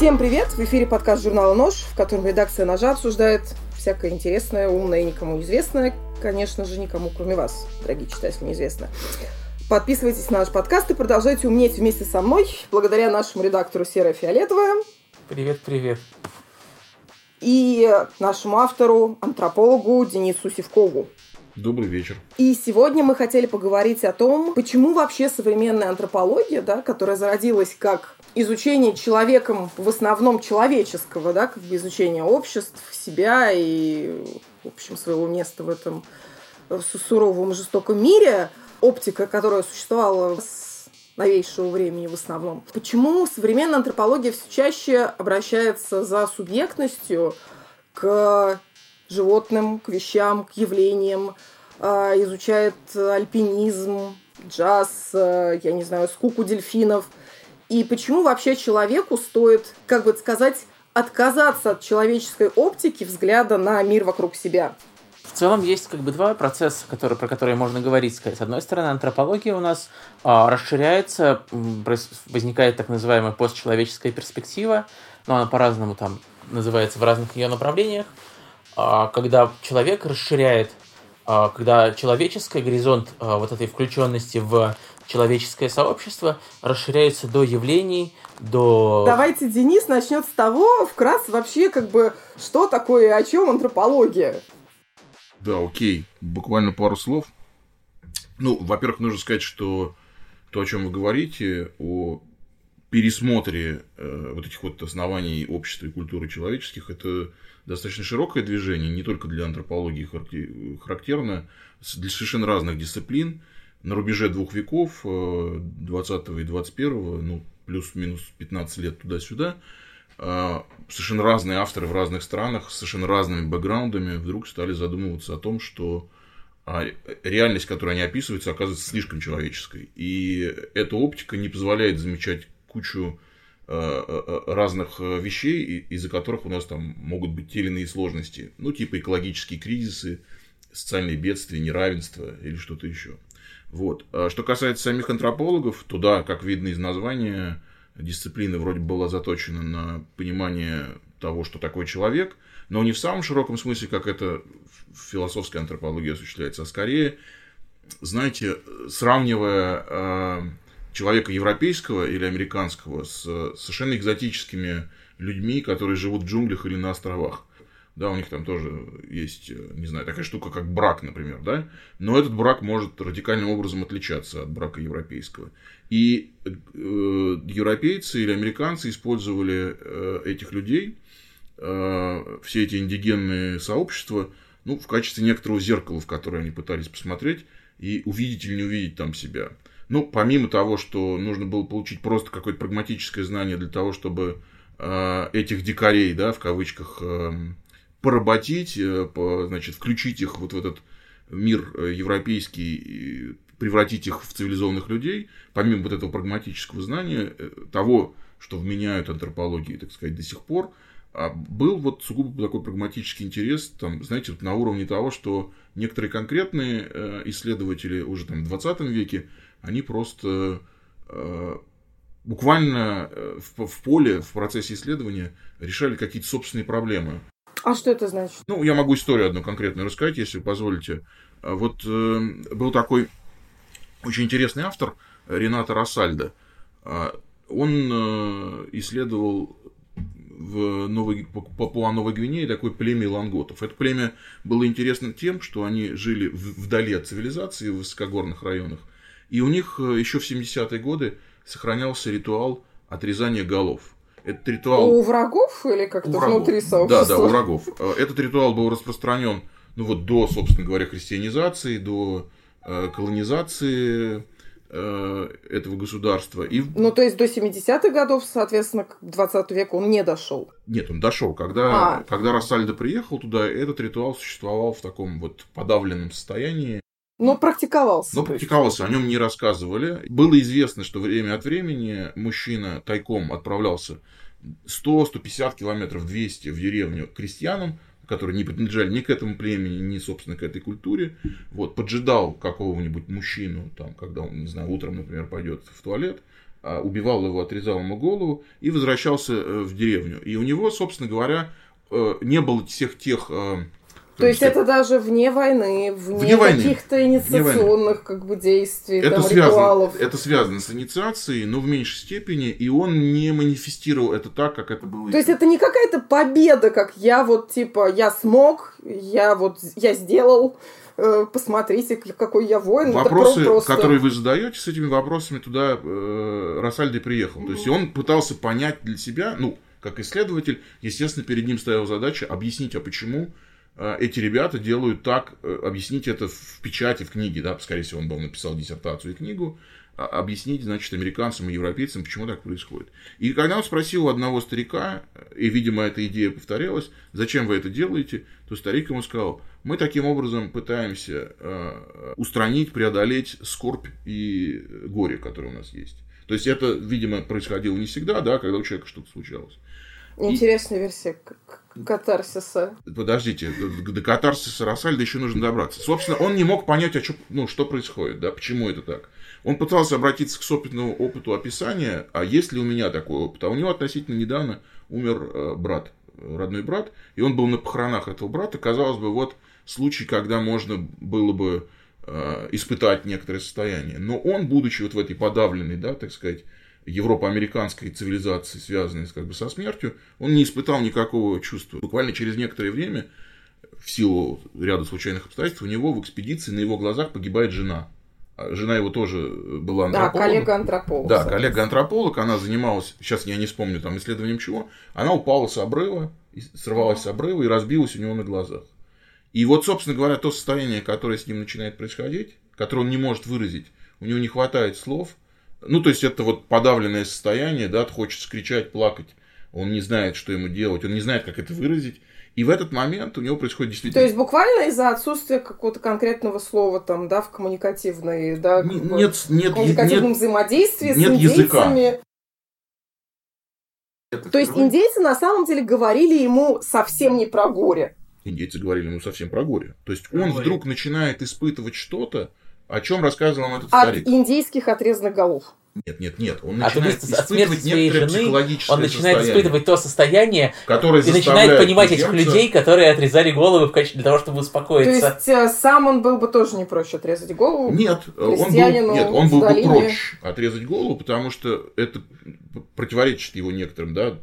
Всем привет! В эфире подкаст журнала «Нож», в котором редакция «Ножа» обсуждает всякое интересное, умное и никому известное. Конечно же, никому, кроме вас, дорогие читатели, неизвестно. Подписывайтесь на наш подкаст и продолжайте умнеть вместе со мной, благодаря нашему редактору Серая Фиолетовая. Привет, привет. И нашему автору, антропологу Денису Севкову. Добрый вечер. И сегодня мы хотели поговорить о том, почему вообще современная антропология, да, которая зародилась как изучение человеком в основном человеческого, да, как бы изучение обществ, себя и, в общем, своего места в этом суровом жестоком мире, оптика, которая существовала с новейшего времени в основном. Почему современная антропология все чаще обращается за субъектностью к животным, к вещам, к явлениям, а, изучает альпинизм, джаз, а, я не знаю, скуку дельфинов – и почему вообще человеку стоит, как бы сказать, отказаться от человеческой оптики взгляда на мир вокруг себя? В целом есть как бы два процесса, которые, про которые можно говорить. Сказать. С одной стороны, антропология у нас а, расширяется, возникает так называемая постчеловеческая перспектива, но она по-разному там называется в разных ее направлениях, когда человек расширяет, а, когда человеческий горизонт а, вот этой включенности в человеческое сообщество расширяется до явлений, до... Давайте Денис начнет с того, вкратце вообще, как бы, что такое, о чем антропология. Да, окей. Буквально пару слов. Ну, во-первых, нужно сказать, что то, о чем вы говорите, о пересмотре э, вот этих вот оснований общества и культуры человеческих, это достаточно широкое движение, не только для антропологии характерно, для совершенно разных дисциплин на рубеже двух веков, 20 э, и 21, ну, плюс-минус 15 лет туда-сюда, э, совершенно разные авторы в разных странах, с совершенно разными бэкграундами вдруг стали задумываться о том, что а, реальность, которую они описываются, оказывается слишком человеческой. И эта оптика не позволяет замечать кучу разных вещей, из-за которых у нас там могут быть те или иные сложности. Ну, типа экологические кризисы, социальные бедствия, неравенство или что-то еще. Вот. А что касается самих антропологов, то да, как видно из названия, дисциплина вроде была заточена на понимание того, что такое человек, но не в самом широком смысле, как это в философской антропологии осуществляется, а скорее, знаете, сравнивая э, человека европейского или американского с совершенно экзотическими людьми, которые живут в джунглях или на островах. Да, у них там тоже есть, э, не знаю, такая штука, как брак, например, да. Но этот брак может радикальным образом отличаться от брака европейского. И э, европейцы или американцы использовали э, этих людей, э, все эти индигенные сообщества, ну, в качестве некоторого зеркала, в которое они пытались посмотреть и увидеть или не увидеть там себя. Ну, помимо того, что нужно было получить просто какое-то прагматическое знание для того, чтобы э, этих дикарей, да, в кавычках, э, поработить, э, значит, включить их вот в этот мир э, европейский, превратить их в цивилизованных людей, помимо вот этого прагматического знания, э, того, что вменяют антропологии, так сказать, до сих пор, а был вот сугубо такой прагматический интерес, там, знаете, вот на уровне того, что некоторые конкретные исследователи уже там в 20 веке, они просто буквально в, в поле, в процессе исследования решали какие-то собственные проблемы. А что это значит? Ну, я могу историю одну конкретную рассказать, если позволите. А вот э, был такой очень интересный автор Рената Рассальда. Он э, исследовал в Новой, Папуа Новой Гвинее такое племя ланготов. Это племя было интересно тем, что они жили вдали от цивилизации в высокогорных районах. И у них э, еще в 70-е годы сохранялся ритуал отрезания голов. Этот ритуал... У врагов или как-то внутри сообщества? Да, да, у врагов. Э, этот ритуал был распространен ну вот до, собственно говоря, христианизации, до э, колонизации э, этого государства. И... Ну, то есть до 70-х годов, соответственно, к 20 веку он не дошел. Нет, он дошел. Когда, а. когда Рассальдо приехал туда, этот ритуал существовал в таком вот подавленном состоянии. Но практиковался. Но практиковался, о нем не рассказывали. Было известно, что время от времени мужчина тайком отправлялся 100-150 километров, 200 в деревню к крестьянам, которые не принадлежали ни к этому племени, ни, собственно, к этой культуре. Вот, поджидал какого-нибудь мужчину, там, когда он, не знаю, утром, например, пойдет в туалет, а, убивал его, отрезал ему голову и возвращался э, в деревню. И у него, собственно говоря, э, не было всех тех... Э, То есть это даже вне войны, вне, Вне каких-то Вне инициационных как бы действий, Это там, связано, ритуалов. это связано с инициацией, но в меньшей степени, и он не манифестировал это так, как это было. То есть это не какая-то победа, как я вот типа я смог, я вот я сделал, э, посмотрите, какой я воин. Вопросы, про- просто- которые вы задаете, с этими вопросами туда э, Рассальди приехал. То есть и он пытался понять для себя, ну, как исследователь, естественно, перед ним стояла задача объяснить, а почему эти ребята делают так, э, объяснить это в печати, в книге, да, скорее всего, он был написал диссертацию и книгу, а- объяснить, значит, американцам и европейцам, почему так происходит. И когда он спросил у одного старика, и, видимо, эта идея повторялась, зачем вы это делаете, то старик ему сказал, мы таким образом пытаемся э, устранить, преодолеть скорбь и горе, которое у нас есть. То есть это, видимо, происходило не всегда, да, когда у человека что-то случалось. Интересная версия к- к- катарсиса. Подождите, до, до катарсиса Рассальда еще нужно добраться. Собственно, он не мог понять, о чё- ну, что происходит, да, почему это так. Он пытался обратиться к собственному опыту описания, а есть ли у меня такой опыт. А у него относительно недавно умер э, брат, родной брат, и он был на похоронах этого брата. Казалось бы, вот случай, когда можно было бы э, испытать некоторое состояние. Но он, будучи вот в этой подавленной, да, так сказать, европо-американской цивилизации, связанной как бы, со смертью, он не испытал никакого чувства. Буквально через некоторое время, в силу ряда случайных обстоятельств, у него в экспедиции на его глазах погибает жена. А Жена его тоже была Да, антропологом. коллега-антрополог. Да, коллега-антрополог, она занималась, сейчас я не вспомню, там, исследованием чего, она упала с обрыва, и срывалась с обрыва и разбилась у него на глазах. И вот, собственно говоря, то состояние, которое с ним начинает происходить, которое он не может выразить, у него не хватает слов, ну, то есть, это вот подавленное состояние, да, хочется кричать, плакать, он не знает, что ему делать, он не знает, как это выразить, и в этот момент у него происходит То действительно... есть буквально из-за отсутствия какого-то конкретного слова там, да, в коммуникативной, да, как Н- бы, Нет, нет, коммуникативном нет, взаимодействии нет с языка. индейцами. То есть индейцы на самом деле говорили ему совсем не про горе. Индейцы говорили ему совсем про горе. То есть он вдруг начинает испытывать что-то, о чем рассказывал нам этот От старик. индейских отрезанных голов. Нет, нет, нет. Он От начинает от испытывать своей некоторое жены психологическое Он начинает состояние, испытывать то состояние которое и начинает понимать этих людей, которые отрезали головы в качестве для того, чтобы То успокоиться. есть э, сам он был бы тоже не проще отрезать голову. Нет, он был, нет, он был бы прочь отрезать голову, потому что это противоречит его некоторым, да,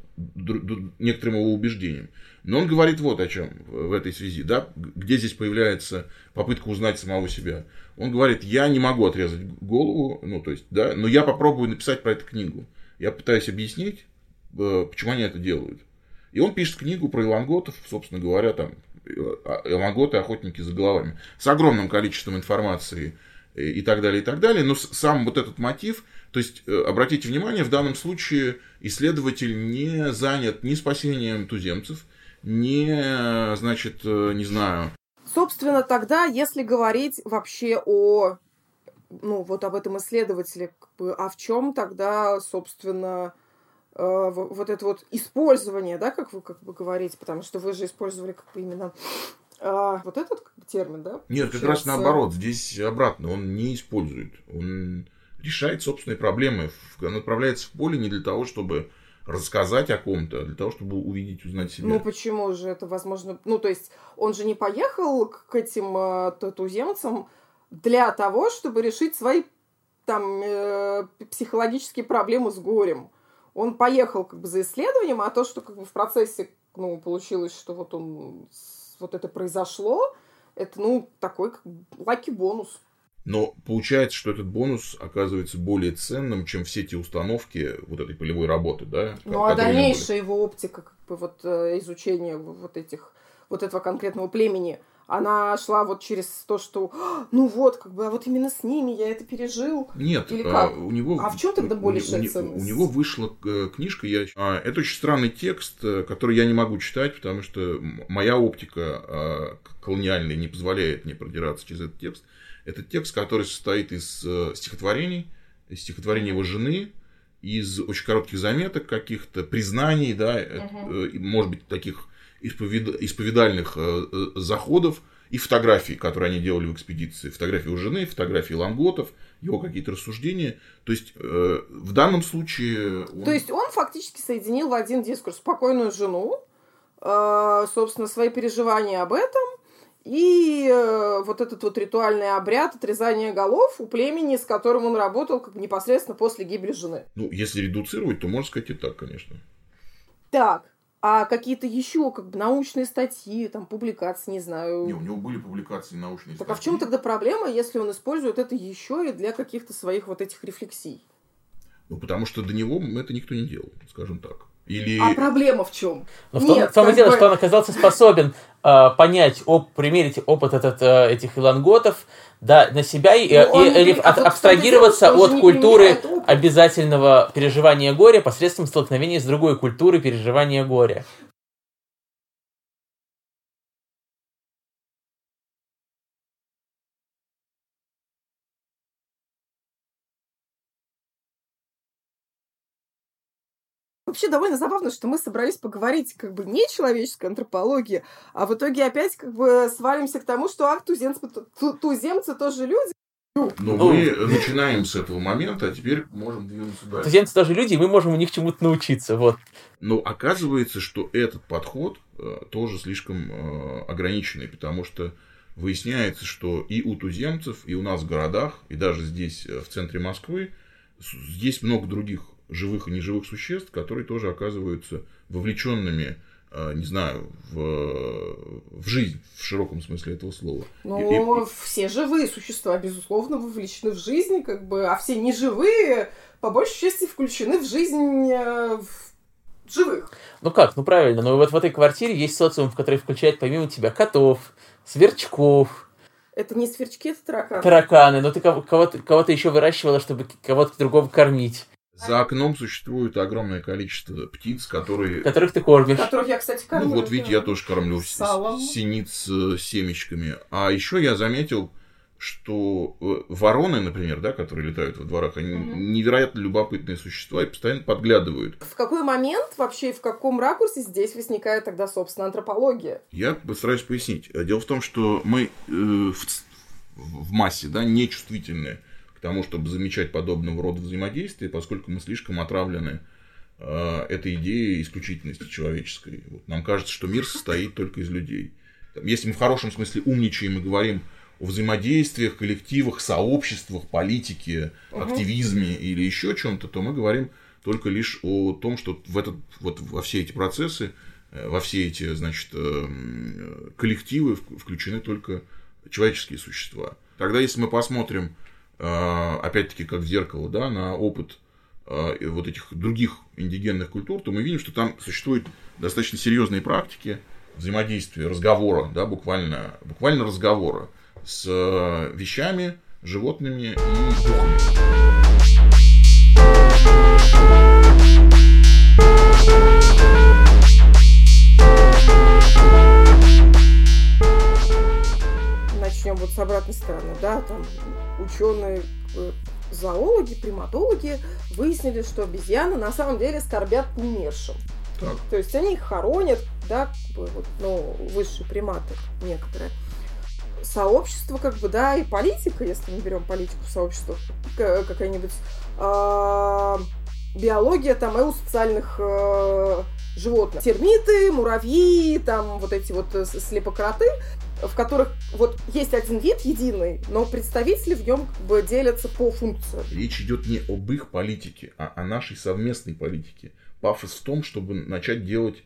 некоторым его убеждениям. Но он говорит вот о чем в этой связи, да, где здесь появляется попытка узнать самого себя. Он говорит, я не могу отрезать голову, ну, то есть, да, но я попробую написать про эту книгу. Я пытаюсь объяснить, э, почему они это делают. И он пишет книгу про иланготов, собственно говоря, там, э, а- иланготы, охотники за головами, с огромным количеством информации э, и так далее, и так далее. Но сам вот этот мотив, то есть, обратите внимание, в данном случае исследователь не занят ни спасением туземцев, не, значит, не знаю, Собственно, тогда, если говорить вообще о, ну, вот об этом исследователе, а в чем тогда, собственно, э, вот это вот использование, да, как вы как бы говорите, потому что вы же использовали как бы именно а, вот этот термин, да? Нет, как раз наоборот. Здесь обратно. Он не использует. Он решает собственные проблемы. Он отправляется в поле не для того, чтобы рассказать о ком-то, для того, чтобы увидеть, узнать себя. Ну почему же это возможно? Ну то есть он же не поехал к этим э, ту- туземцам для того, чтобы решить свои там э, психологические проблемы с горем. Он поехал как бы за исследованием, а то, что как бы в процессе ну получилось, что вот он вот это произошло, это ну такой как лаки бонус. Но получается, что этот бонус оказывается более ценным, чем все те установки вот этой полевой работы, да? Ну а дальнейшая его оптика как бы вот э, изучение вот этих вот этого конкретного племени, она шла вот через то, что «А, ну вот как бы а вот именно с ними я это пережил. Нет, Или а, как? у него... А в чём тогда большая у, ценность? У него вышла э, книжка, я... а, это очень странный текст, э, который я не могу читать, потому что моя оптика а, колониальная не позволяет мне продираться через этот текст. Это текст, который состоит из э, стихотворений, из стихотворений его жены, из очень коротких заметок каких-то, признаний, да, и, может быть, таких исповед- исповедальных заходов. и фотографии, которые они делали в экспедиции. Фотографии у жены, фотографии Ланготов, его какие-то рассуждения. То есть, э, в данном случае... Он... То есть, он фактически соединил в один дискурс спокойную жену, э, собственно, свои переживания об этом, и э, вот этот вот ритуальный обряд отрезания голов у племени, с которым он работал как непосредственно после гибели жены. Ну, если редуцировать, то можно сказать и так, конечно. Так, а какие-то еще как бы научные статьи, там публикации, не знаю. Не, у него были публикации научные так статьи. а в чем тогда проблема, если он использует это еще и для каких-то своих вот этих рефлексий? Ну, потому что до него это никто не делал, скажем так. Или... А проблема в чем? Но ну, Нет, в том и дело, бы... что он оказался способен э, понять, оп, примерить опыт этот, э, этих иланготов да, на себя и, ну, и, и от, а абстрагироваться от культуры обязательного переживания горя посредством столкновения с другой культурой переживания горя. Вообще довольно забавно, что мы собрались поговорить как бы не человеческой антропологии, а в итоге опять как бы свалимся к тому, что ах, туземцы, туземцы тоже люди. Но ну, мы начинаем с этого момента, а теперь можем двинуться дальше. Туземцы тоже люди, и мы можем у них чему-то научиться. Вот. Но оказывается, что этот подход э, тоже слишком э, ограниченный, потому что выясняется, что и у туземцев, и у нас в городах, и даже здесь, э, в центре Москвы, есть много других живых и неживых существ, которые тоже оказываются вовлеченными а, не знаю, в, в жизнь в широком смысле этого слова. Ну, и, все живые существа, безусловно, вовлечены в жизнь, как бы, а все неживые, по большей части, включены в жизнь э, в живых. Ну как, ну правильно, но вот в этой квартире есть социум, в который включает помимо тебя котов, сверчков, это не сверчки, это тараканы. Тараканы, но ты кого-то, кого-то еще выращивала, чтобы кого-то другого кормить. За окном существует огромное количество птиц, которые... Которых ты кормишь. Которых я, кстати, кормлю. Ну вот видите, я тоже кормлю Салом. синиц с семечками. А еще я заметил, что э, вороны, например, да, которые летают во дворах, они угу. невероятно любопытные существа и постоянно подглядывают. В какой момент вообще, в каком ракурсе здесь возникает тогда, собственно, антропология? Я постараюсь пояснить. Дело в том, что мы э, в, в массе, да, нечувствительные к тому, чтобы замечать подобного рода взаимодействия, поскольку мы слишком отравлены э, этой идеей исключительности человеческой. Вот нам кажется, что мир состоит только из людей. Если мы в хорошем смысле умничаем и говорим о взаимодействиях, коллективах, сообществах, политике, угу. активизме или еще чем-то, то мы говорим только лишь о том, что в этот, вот во все эти процессы, э, во все эти, значит, э, коллективы включены только человеческие существа. Тогда, если мы посмотрим опять-таки, как зеркало, да, на опыт а, вот этих других индигенных культур, то мы видим, что там существуют достаточно серьезные практики взаимодействия, разговора, да, буквально, буквально разговора с а, вещами, животными и духами. Начнем вот с обратной стороны, да, там ученые э, зоологи, приматологи выяснили, что обезьяны на самом деле скорбят по умершим. Так. То есть они их хоронят, да, как бы, вот, ну, высшие приматы некоторые. Сообщество, как бы, да, и политика, если мы берем политику сообщества, какая-нибудь э, биология там и у социальных э, животных. Термиты, муравьи, там вот эти вот э, слепокроты, в которых вот есть один вид единый, но представители в нем как бы делятся по функциям. Речь идет не об их политике, а о нашей совместной политике. Пафос в том, чтобы начать делать,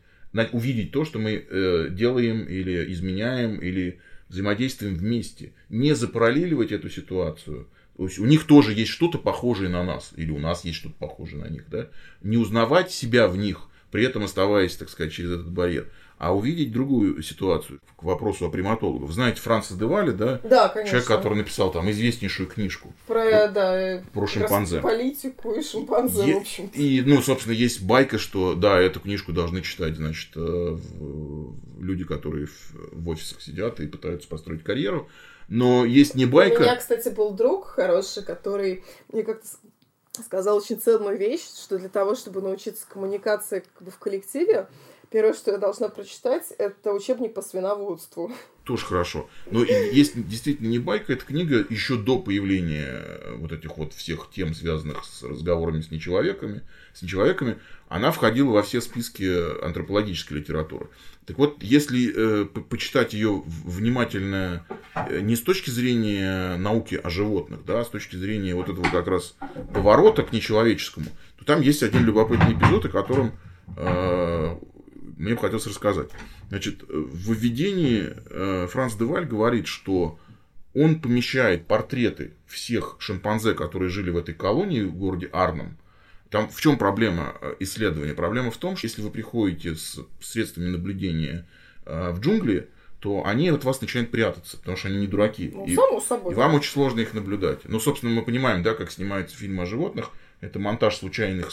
увидеть то, что мы э, делаем или изменяем, или взаимодействуем вместе. Не запараллеливать эту ситуацию. То есть у них тоже есть что-то похожее на нас, или у нас есть что-то похожее на них. Да? Не узнавать себя в них, при этом оставаясь, так сказать, через этот барьер а увидеть другую ситуацию к вопросу о приматологах. Знаете, Францис Девали, да? Да, конечно. Человек, который написал там известнейшую книжку. Про, да, про шимпанзе. Политику и шимпанзе, е- в общем. И, ну, собственно, есть байка, что, да, эту книжку должны читать, значит, э, люди, которые в офисах сидят и пытаются построить карьеру. Но есть не байка... У меня, кстати, был друг хороший, который мне как-то сказал очень ценную вещь, что для того, чтобы научиться коммуникации как бы в коллективе, Первое, что я должна прочитать, это учебник по свиноводству. Тоже хорошо. Но есть действительно не байка, это книга еще до появления э, вот этих вот всех тем, связанных с разговорами с нечеловеками, с нечеловеками, она входила во все списки антропологической литературы. Так вот, если э, почитать ее внимательно э, не с точки зрения науки о животных, да, а с точки зрения вот этого как раз поворота к нечеловеческому, то там есть один любопытный эпизод, о котором э, мне бы хотелось рассказать. Значит, в введении э, Франц Деваль говорит, что он помещает портреты всех шимпанзе, которые жили в этой колонии в городе Арном. Там в чем проблема э, исследования? Проблема в том, что если вы приходите с средствами наблюдения э, в джунгли, то они от вас начинают прятаться, потому что они не дураки. Ну, и, само собой. И вам очень сложно их наблюдать. Ну, собственно, мы понимаем, да, как снимаются фильмы о животных. Это монтаж случайных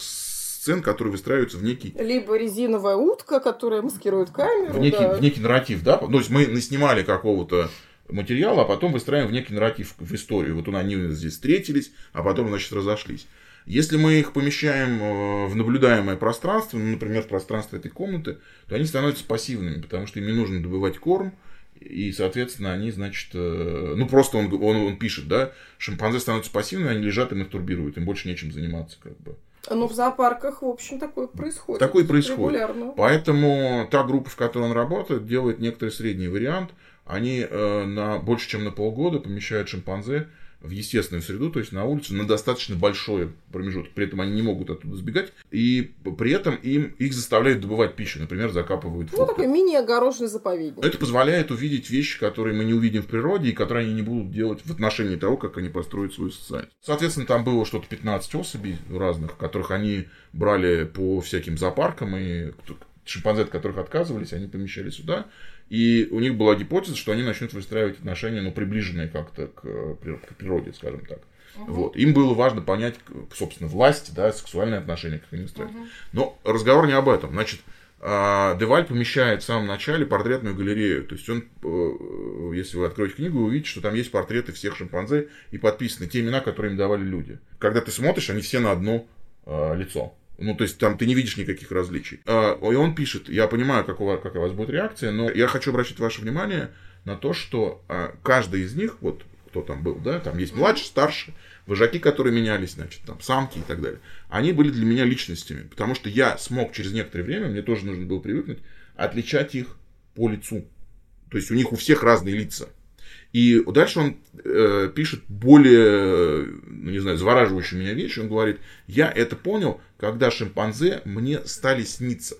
сцен, которые выстраиваются в некий... Либо резиновая утка, которая маскирует камеру. В некий, да. в некий нарратив, да? То есть мы снимали какого-то материала, а потом выстраиваем в некий нарратив в историю. Вот они здесь встретились, а потом, значит, разошлись. Если мы их помещаем э, в наблюдаемое пространство, ну, например, в пространство этой комнаты, то они становятся пассивными, потому что им не нужно добывать корм, и, соответственно, они, значит, э, ну, просто он, он, он пишет, да, шимпанзе становятся пассивными, они лежат и мастурбируют, им больше нечем заниматься, как бы. Ну, в зоопарках, в общем, такое происходит. Такое происходит. Регулярно. Поэтому та группа, в которой он работает, делает некоторый средний вариант. Они э, на больше, чем на полгода помещают шимпанзе в естественную среду, то есть на улицу, на достаточно большой промежуток. При этом они не могут оттуда сбегать. И при этом им, их заставляют добывать пищу. Например, закапывают фрукты. Ну, такой мини-огороженный заповедник. Это позволяет увидеть вещи, которые мы не увидим в природе, и которые они не будут делать в отношении того, как они построят свою социальность. Соответственно, там было что-то 15 особей разных, которых они брали по всяким зоопаркам, и шимпанзе, от которых отказывались, они помещали сюда. И у них была гипотеза, что они начнут выстраивать отношения, ну, приближенные как-то к, к природе, скажем так. Угу. Вот. Им было важно понять, собственно, власть, да, сексуальные отношения, как они строят. Угу. Но разговор не об этом. Значит, а, Деваль помещает в самом начале портретную галерею. То есть он, э, если вы откроете книгу, вы увидите, что там есть портреты всех шимпанзе и подписаны те имена, которые им давали люди. Когда ты смотришь, они все на одно а, лицо. Ну, то есть там ты не видишь никаких различий. А, и он пишет, я понимаю, как у вас, какая у вас будет реакция, но я хочу обратить ваше внимание на то, что а, каждый из них, вот кто там был, да, там есть младший, старший, вожаки, которые менялись, значит, там самки и так далее, они были для меня личностями, потому что я смог через некоторое время, мне тоже нужно было привыкнуть, отличать их по лицу. То есть у них у всех разные лица. И дальше он э, пишет более, ну, не знаю, завораживающую меня вещь. Он говорит, я это понял, когда шимпанзе мне стали сниться.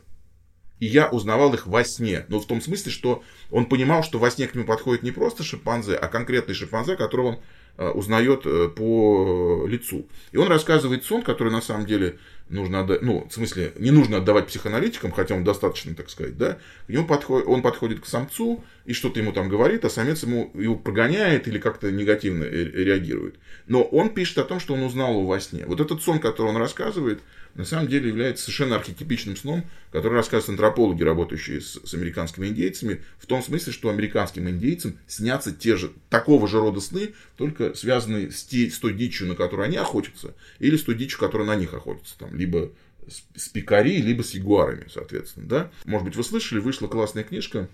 И я узнавал их во сне. Но в том смысле, что он понимал, что во сне к нему подходит не просто шимпанзе, а конкретный шимпанзе, которого он узнает э, по лицу. И он рассказывает сон, который на самом деле нужно отдать, ну, в смысле, не нужно отдавать психоаналитикам, хотя он достаточно, так сказать, да, к нему подходит, он подходит к самцу и что-то ему там говорит, а самец ему его прогоняет или как-то негативно реагирует. Но он пишет о том, что он узнал его во сне. Вот этот сон, который он рассказывает, на самом деле является совершенно архетипичным сном, который рассказывают антропологи, работающие с, с американскими индейцами, в том смысле, что американским индейцам снятся те же, такого же рода сны, только связанные с, те, с той дичью, на которую они охотятся, или с той дичью, которая на них охотится. Там, либо с пикари, либо с ягуарами, соответственно. Да? Может быть, вы слышали, вышла классная книжка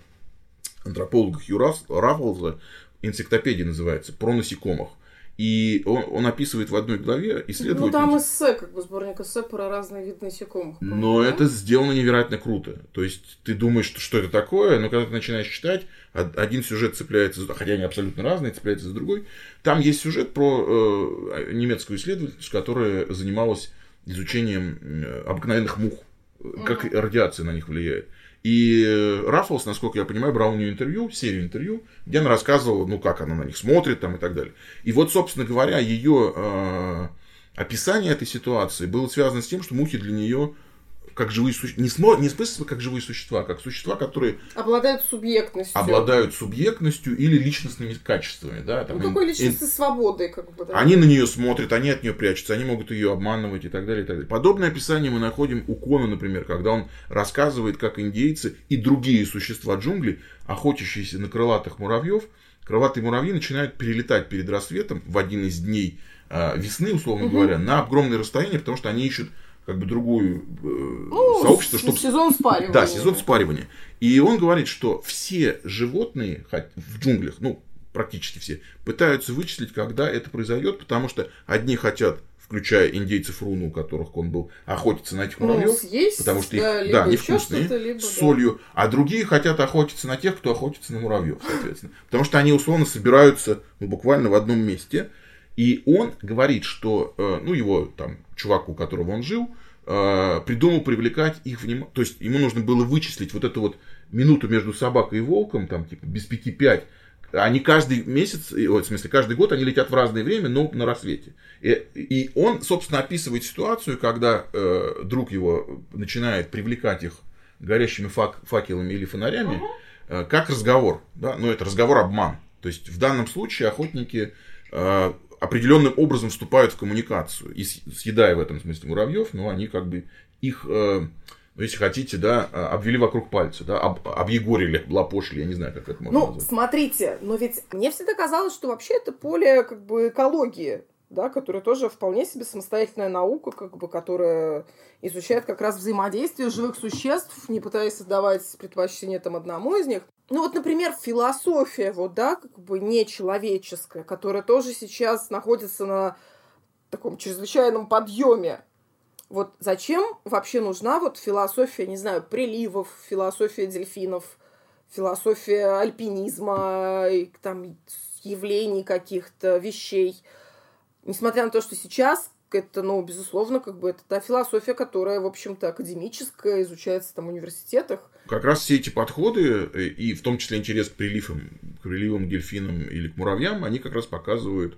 антрополога Хью Раффлза, энциклопедия называется, про насекомых. И он, он описывает в одной главе исследование. Ну, там эссе, как бы сборник эссе про разные виды насекомых. Но да? это сделано невероятно круто. То есть, ты думаешь, что, что это такое, но когда ты начинаешь читать, один сюжет цепляется. Хотя они абсолютно разные, цепляется за другой. Там есть сюжет про э, немецкую исследовательницу, которая занималась изучением э, обыкновенных мух, как mm-hmm. радиация на них влияет. И э, Раффлс, насколько я понимаю, брал у нее интервью, серию интервью, где она рассказывала, ну, как она на них смотрит там и так далее. И вот, собственно говоря, ее э, описание этой ситуации было связано с тем, что мухи для нее как живые существа, не, смо... не в смысле как живые существа, а как существа, которые обладают субъектностью, обладают субъектностью или личностными качествами, да, там, ну, какой личностной и... свободой, как бы, да. Они на нее смотрят, они от нее прячутся, они могут ее обманывать и так далее, и так далее. Подобное описание мы находим у Кона, например, когда он рассказывает, как индейцы и другие существа джунглей, охотящиеся на крылатых муравьев, крылатые муравьи начинают перелетать перед рассветом в один из дней э, весны, условно угу. говоря, на огромные расстояния, потому что они ищут как бы другую э, Ну, сообщество, чтобы сезон спаривания. да, сезон спаривания. И он говорит, что все животные в джунглях, ну, практически все, пытаются вычислить, когда это произойдет, потому что одни хотят, включая индейцев Руну, у которых он был, охотиться на этих Ну, муравьев, съесть, потому что их, да, да, либо еще невкусные, либо, с да. солью, а другие хотят охотиться на тех, кто охотится на муравьев, соответственно. Потому что они условно собираются ну, буквально в одном месте. И он говорит, что, э, ну, его там, чувак, у которого он жил, э, придумал привлекать их внимание. То есть ему нужно было вычислить вот эту вот минуту между собакой и волком, там, типа, без пяти пять. Они каждый месяц, в смысле, каждый год они летят в разное время, но на рассвете. И, и он, собственно, описывает ситуацию, когда э, друг его начинает привлекать их горящими фак- факелами или фонарями, э, как разговор. Да? Ну, это разговор-обман. То есть, в данном случае охотники э, определенным образом вступают в коммуникацию, и съедая в этом смысле муравьев, но они как бы их, э, ну, если хотите, да, э, обвели вокруг пальца, да, об- объегорили, облапошили, я не знаю, как это можно Ну, назвать. смотрите, но ведь мне всегда казалось, что вообще это поле как бы экологии, да, которая тоже вполне себе самостоятельная наука, как бы, которая изучает как раз взаимодействие живых существ, не пытаясь отдавать предпочтение там одному из них. Ну вот, например, философия, вот, да, как бы нечеловеческая, которая тоже сейчас находится на таком чрезвычайном подъеме. Вот зачем вообще нужна вот философия, не знаю, приливов, философия дельфинов, философия альпинизма, и там явлений каких-то, вещей. Несмотря на то, что сейчас это, ну, безусловно, как бы это та философия, которая, в общем-то, академическая, изучается там в университетах. Как раз все эти подходы, э, и в том числе интерес к приливам, к приливам, к дельфинам или к муравьям, они как раз показывают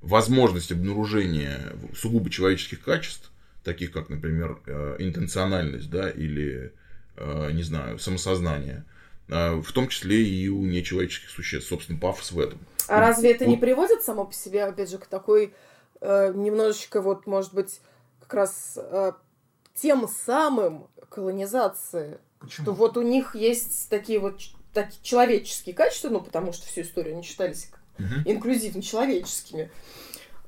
возможность обнаружения сугубо человеческих качеств, таких как, например, э, интенциональность, да, или, э, не знаю, самосознание, в том числе и у нечеловеческих существ. Собственно, пафос в этом. А разве это не приводит само по себе, опять же, к такой э, немножечко, вот, может быть, как раз э, тем самым колонизации, что вот у них есть такие вот такие человеческие качества, ну, потому что всю историю они считались Мгм. инклюзивно человеческими.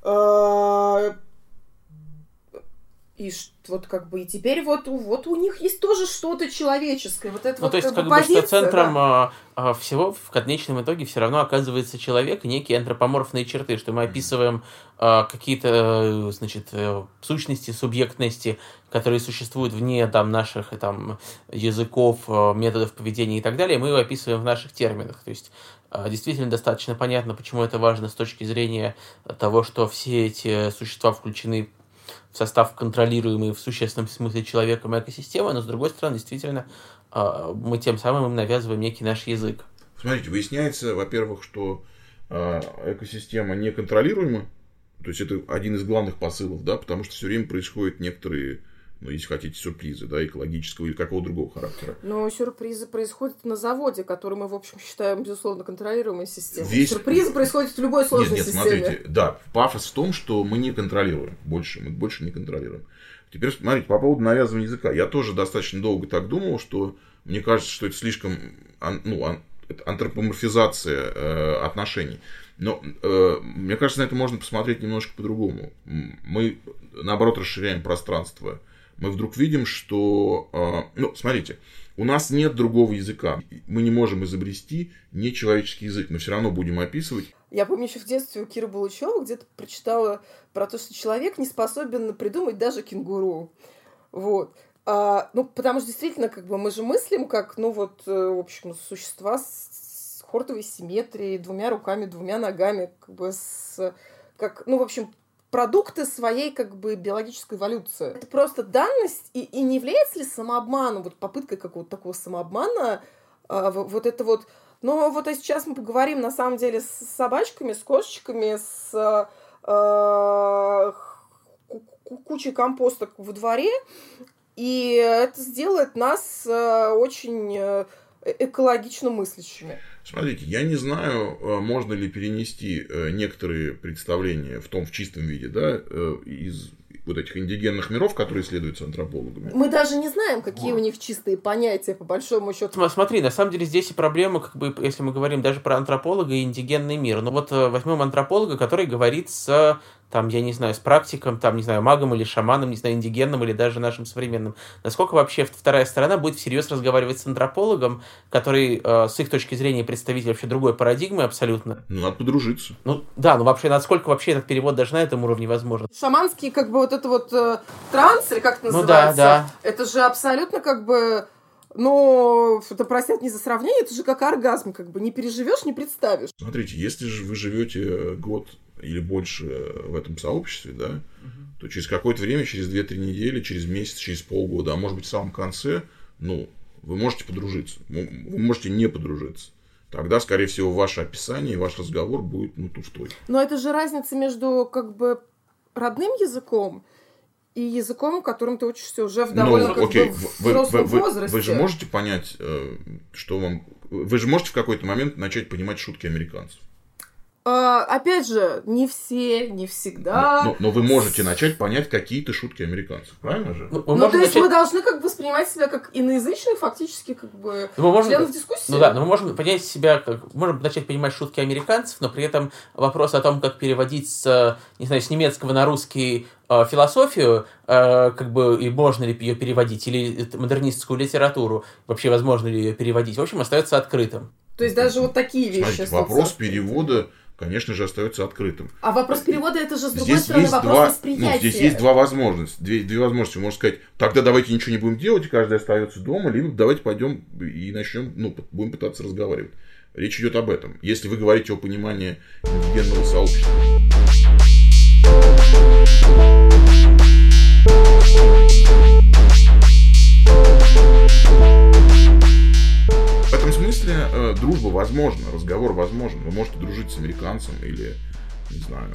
Э, И вот как бы и теперь вот, вот у них есть тоже что-то человеческое. Вот это Ну, вот то есть, как как бы бы, что позиция, центром да. а, а, всего в конечном итоге все равно оказывается человек и некие антропоморфные черты, что мы описываем а, какие-то, э, значит, э, сущности, субъектности, которые существуют вне там наших э, там языков, методов поведения и так далее, мы его описываем в наших терминах. То есть а, действительно достаточно понятно, почему это важно с точки зрения того, что все эти существа включены состав контролируемый в существенном смысле человеком экосистемы, но с другой стороны, действительно, а, мы тем самым им навязываем некий наш язык. Смотрите, выясняется, во-первых, что э, экосистема неконтролируема. То есть это один из главных посылов, да, потому что все время происходят некоторые, ну, если хотите, сюрпризы, да, экологического или какого другого характера. Но сюрпризы происходят на заводе, который мы, в общем, считаем, безусловно, контролируемой системой. Весь- Сюрпризы происходят в любой Нет, сложной нет, системе. смотрите, да, пафос в том, что мы не контролируем больше, мы больше не контролируем. Теперь смотрите, по поводу навязывания языка. Я тоже достаточно долго так думал, что мне кажется, что это слишком ну, антропоморфизация э, отношений. Но э, мне кажется, на это можно посмотреть немножко по-другому. Мы, наоборот, расширяем пространство. Мы вдруг видим, что... э, ну, смотрите, у нас нет другого языка. Мы не можем изобрести нечеловеческий язык. Мы все равно будем описывать Я помню еще в детстве у Киры Булычева где-то прочитала про то, что человек не способен придумать даже кенгуру. Вот. А, ну, потому что действительно, как бы мы же мыслим, как, ну вот, э, в общем, существа с, с хортовой симметрией, двумя руками, двумя ногами, как бы с, как, ну, в общем, продукты своей, как бы, биологической эволюции. Это просто данность, и, и не является ли самообманом, вот попыткой какого-то такого самообмана, а, в- вот это вот но вот а сейчас мы поговорим на самом деле с собачками, с кошечками, с э, ку- ку- кучей компоста во дворе, и это сделает нас э, очень э, экологично мыслящими. Смотрите, я не знаю, э, можно ли перенести э, некоторые представления в том в чистом виде, да, э, из вот этих индигенных миров, которые исследуются антропологами. Мы даже не знаем, какие у них чистые понятия, по большому счету. См- Смотри, на самом деле здесь и проблема, как бы, если мы говорим даже про антрополога и индигенный мир. Ну вот возьмем антрополога, который говорит с там, я не знаю, с практиком, там, не знаю, магом или шаманом, не знаю, индигенным или даже нашим современным. Насколько вообще вторая сторона будет всерьез разговаривать с антропологом, который э, с их точки зрения представитель вообще другой парадигмы абсолютно? Ну, надо подружиться. Ну, да, ну вообще, насколько вообще этот перевод даже на этом уровне возможен? Шаманский, как бы, вот это вот э, транс, или как это Ну да, называется? да. Это же абсолютно, как бы, ну, это простят не за сравнение, это же как оргазм, как бы, не переживешь, не представишь. Смотрите, если же вы живете год или больше в этом сообществе, да, то через какое-то время, через 2-3 недели, через месяц, через полгода, а может быть в самом конце, ну, вы можете подружиться, вы можете не подружиться. Тогда, скорее всего, ваше описание и ваш разговор будет, ну, туфтой. Но это же разница между, как бы, родным языком и языком, которым ты учишься уже в довольно, ну, как окей, бы, вы, вы, взрослом вы- возрасте. вы же можете понять, э, что вам... Вы же можете в какой-то момент начать понимать шутки американцев. А, опять же, не все, не всегда. Но, но вы можете начать понять какие-то шутки американцев, правильно же? Ну, Ну, то есть начать- мы должны как бы воспринимать себя как иноязычных, фактически, как бы, Ну, мы можем- членов дискуссии. Ну да, но мы можем понять себя, как можем начать понимать шутки американцев, но при этом вопрос о том, как переводить с, не знаю, с немецкого на русский э, философию, э, как бы и можно ли ее переводить, или модернистскую литературу, вообще возможно ли ее переводить, в общем, остается открытым. То есть даже вот такие вещи. Смотрите, вопрос перевода, конечно же, остается открытым. А вопрос перевода это же с другой Здесь стороны есть, вопрос два, ну, восприятия. здесь есть два возможности. Две, две возможности. Можете сказать, тогда давайте ничего не будем делать, и каждый остается дома, либо давайте пойдем и начнем, ну, будем пытаться разговаривать. Речь идет об этом. Если вы говорите о понимании интеллигентного сообщества. В этом смысле э, дружба возможна, разговор возможен. Вы можете дружить с американцем или, не знаю,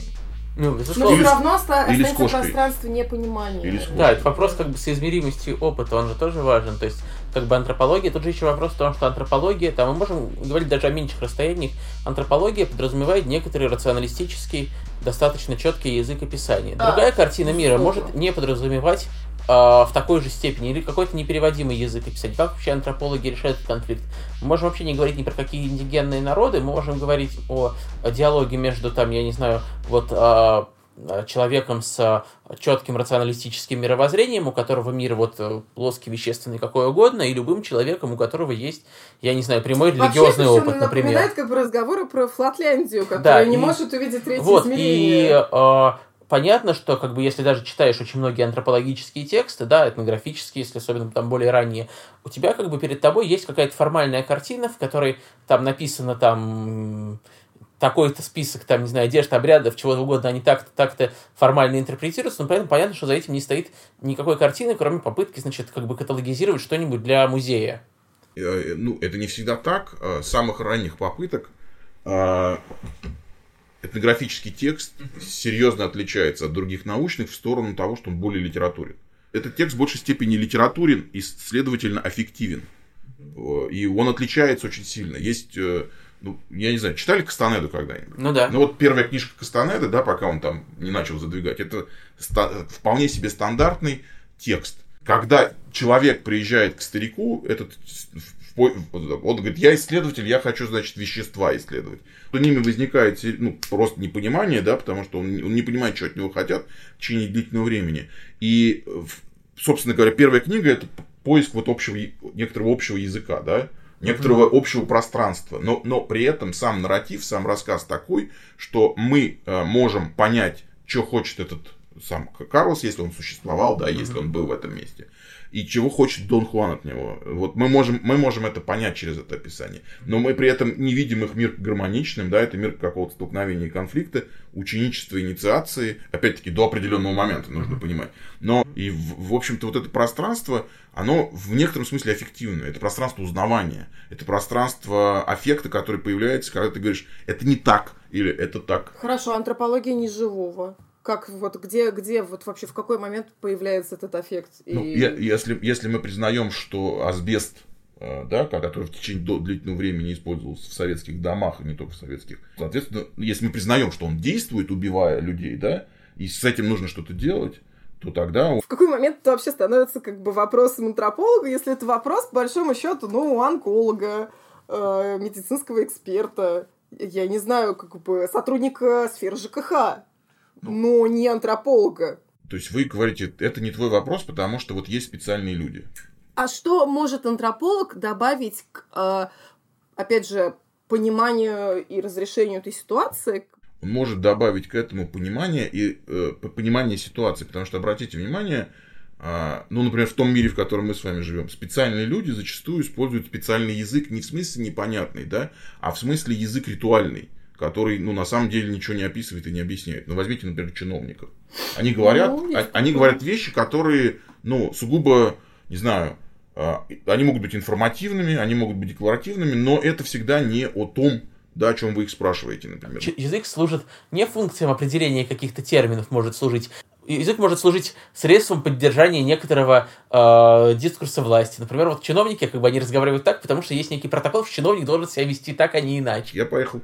Ну, Но безусловно. Или все равно оста- или кошкой. пространство непонимания. Или Да, это вопрос как бы соизмеримости опыта, он же тоже важен. То есть, как бы антропология, тут же еще вопрос в том, что антропология, там мы можем говорить даже о меньших расстояниях, антропология подразумевает некоторый рационалистический, достаточно четкий язык описания. Другая картина мира может не подразумевать а, в такой же степени или какой-то непереводимый язык описания. Как вообще антропологи решают этот конфликт? Мы можем вообще не говорить ни про какие индигенные народы, мы можем говорить о, диалоге между, там, я не знаю, вот а, человеком с четким рационалистическим мировоззрением, у которого мир вот э, плоский, вещественный, какой угодно, и любым человеком, у которого есть, я не знаю, прямой Вообще религиозный всё опыт, например. напоминает как бы разговоры про Флатляндию, которая Да, не и- может увидеть третье Вот, измерение. и э, понятно, что как бы если даже читаешь очень многие антропологические тексты, да, этнографические, если особенно там более ранние, у тебя как бы перед тобой есть какая-то формальная картина, в которой там написано там такой-то список, там, не знаю, одежд, обрядов, чего угодно, они так-то, так-то формально интерпретируются, но при этом понятно, что за этим не стоит никакой картины, кроме попытки, значит, как бы каталогизировать что-нибудь для музея. Э, ну, это не всегда так. Э, С самых ранних попыток э, этнографический текст серьезно отличается от других научных в сторону того, что он более литературен. Этот текст в большей степени литературен и, следовательно, аффективен. Э, И он отличается очень сильно. Есть, э, ну, я не знаю, читали Кастанеду когда-нибудь? Ну да. Ну вот первая книжка Кастанеда, да, пока он там не начал задвигать, это вполне себе стандартный текст. Когда человек приезжает к старику, этот он говорит, я исследователь, я хочу, значит, вещества исследовать. У ними возникает ну, просто непонимание, да, потому что он, он не понимает, что от него хотят в течение длительного времени. И, собственно говоря, первая книга это поиск вот общего, некоторого общего языка, да, некоторого общего пространства. Но, но при этом сам нарратив, сам рассказ такой, что мы э, можем понять, что хочет этот сам Карлос, если он существовал, да, если он был в этом месте. И чего хочет Дон Хуан от него. Вот мы можем, мы можем это понять через это описание. Но мы при этом не видим их мир гармоничным, да, это мир какого-то столкновения и конфликта, ученичества, инициации, опять-таки до определенного момента, нужно понимать. Но и, в, в общем-то, вот это пространство, оно в некотором смысле аффективное. Это пространство узнавания. Это пространство аффекта, который появляется, когда ты говоришь, это не так, или это так. Хорошо, антропология неживого. Как вот где, где вот вообще в какой момент появляется этот эффект? И... Ну, я- если, если мы признаем, что асбест, э, да, который в течение до- длительного времени использовался в советских домах, и не только в советских, соответственно, если мы признаем, что он действует, убивая людей, да, и с этим нужно что-то делать, то тогда В какой момент это вообще становится как бы вопросом антрополога, если это вопрос, по большому счету, ну, у онколога, э, медицинского эксперта, я не знаю, как бы сотрудника сферы ЖКХ. Но не антрополога. То есть вы говорите, это не твой вопрос, потому что вот есть специальные люди. А что может антрополог добавить к, э, опять же, пониманию и разрешению этой ситуации? Он может добавить к этому понимание и э, понимание ситуации, потому что обратите внимание, э, ну, например, в том мире, в котором мы с вами живем, специальные люди зачастую используют специальный язык не в смысле непонятный, да, а в смысле язык ритуальный который, ну, на самом деле ничего не описывает и не объясняет. Ну, возьмите, например, чиновников. Они говорят, ну, а, они говорят вещи, которые, ну, сугубо, не знаю, а, они могут быть информативными, они могут быть декларативными, но это всегда не о том, да, о чем вы их спрашиваете, например. Язык служит не функциям определения каких-то терминов, может служить. Язык может служить средством поддержания некоторого э, дискурса власти. Например, вот чиновники, как бы они разговаривают так, потому что есть некий протокол, что чиновник должен себя вести так, а не иначе. Я поехал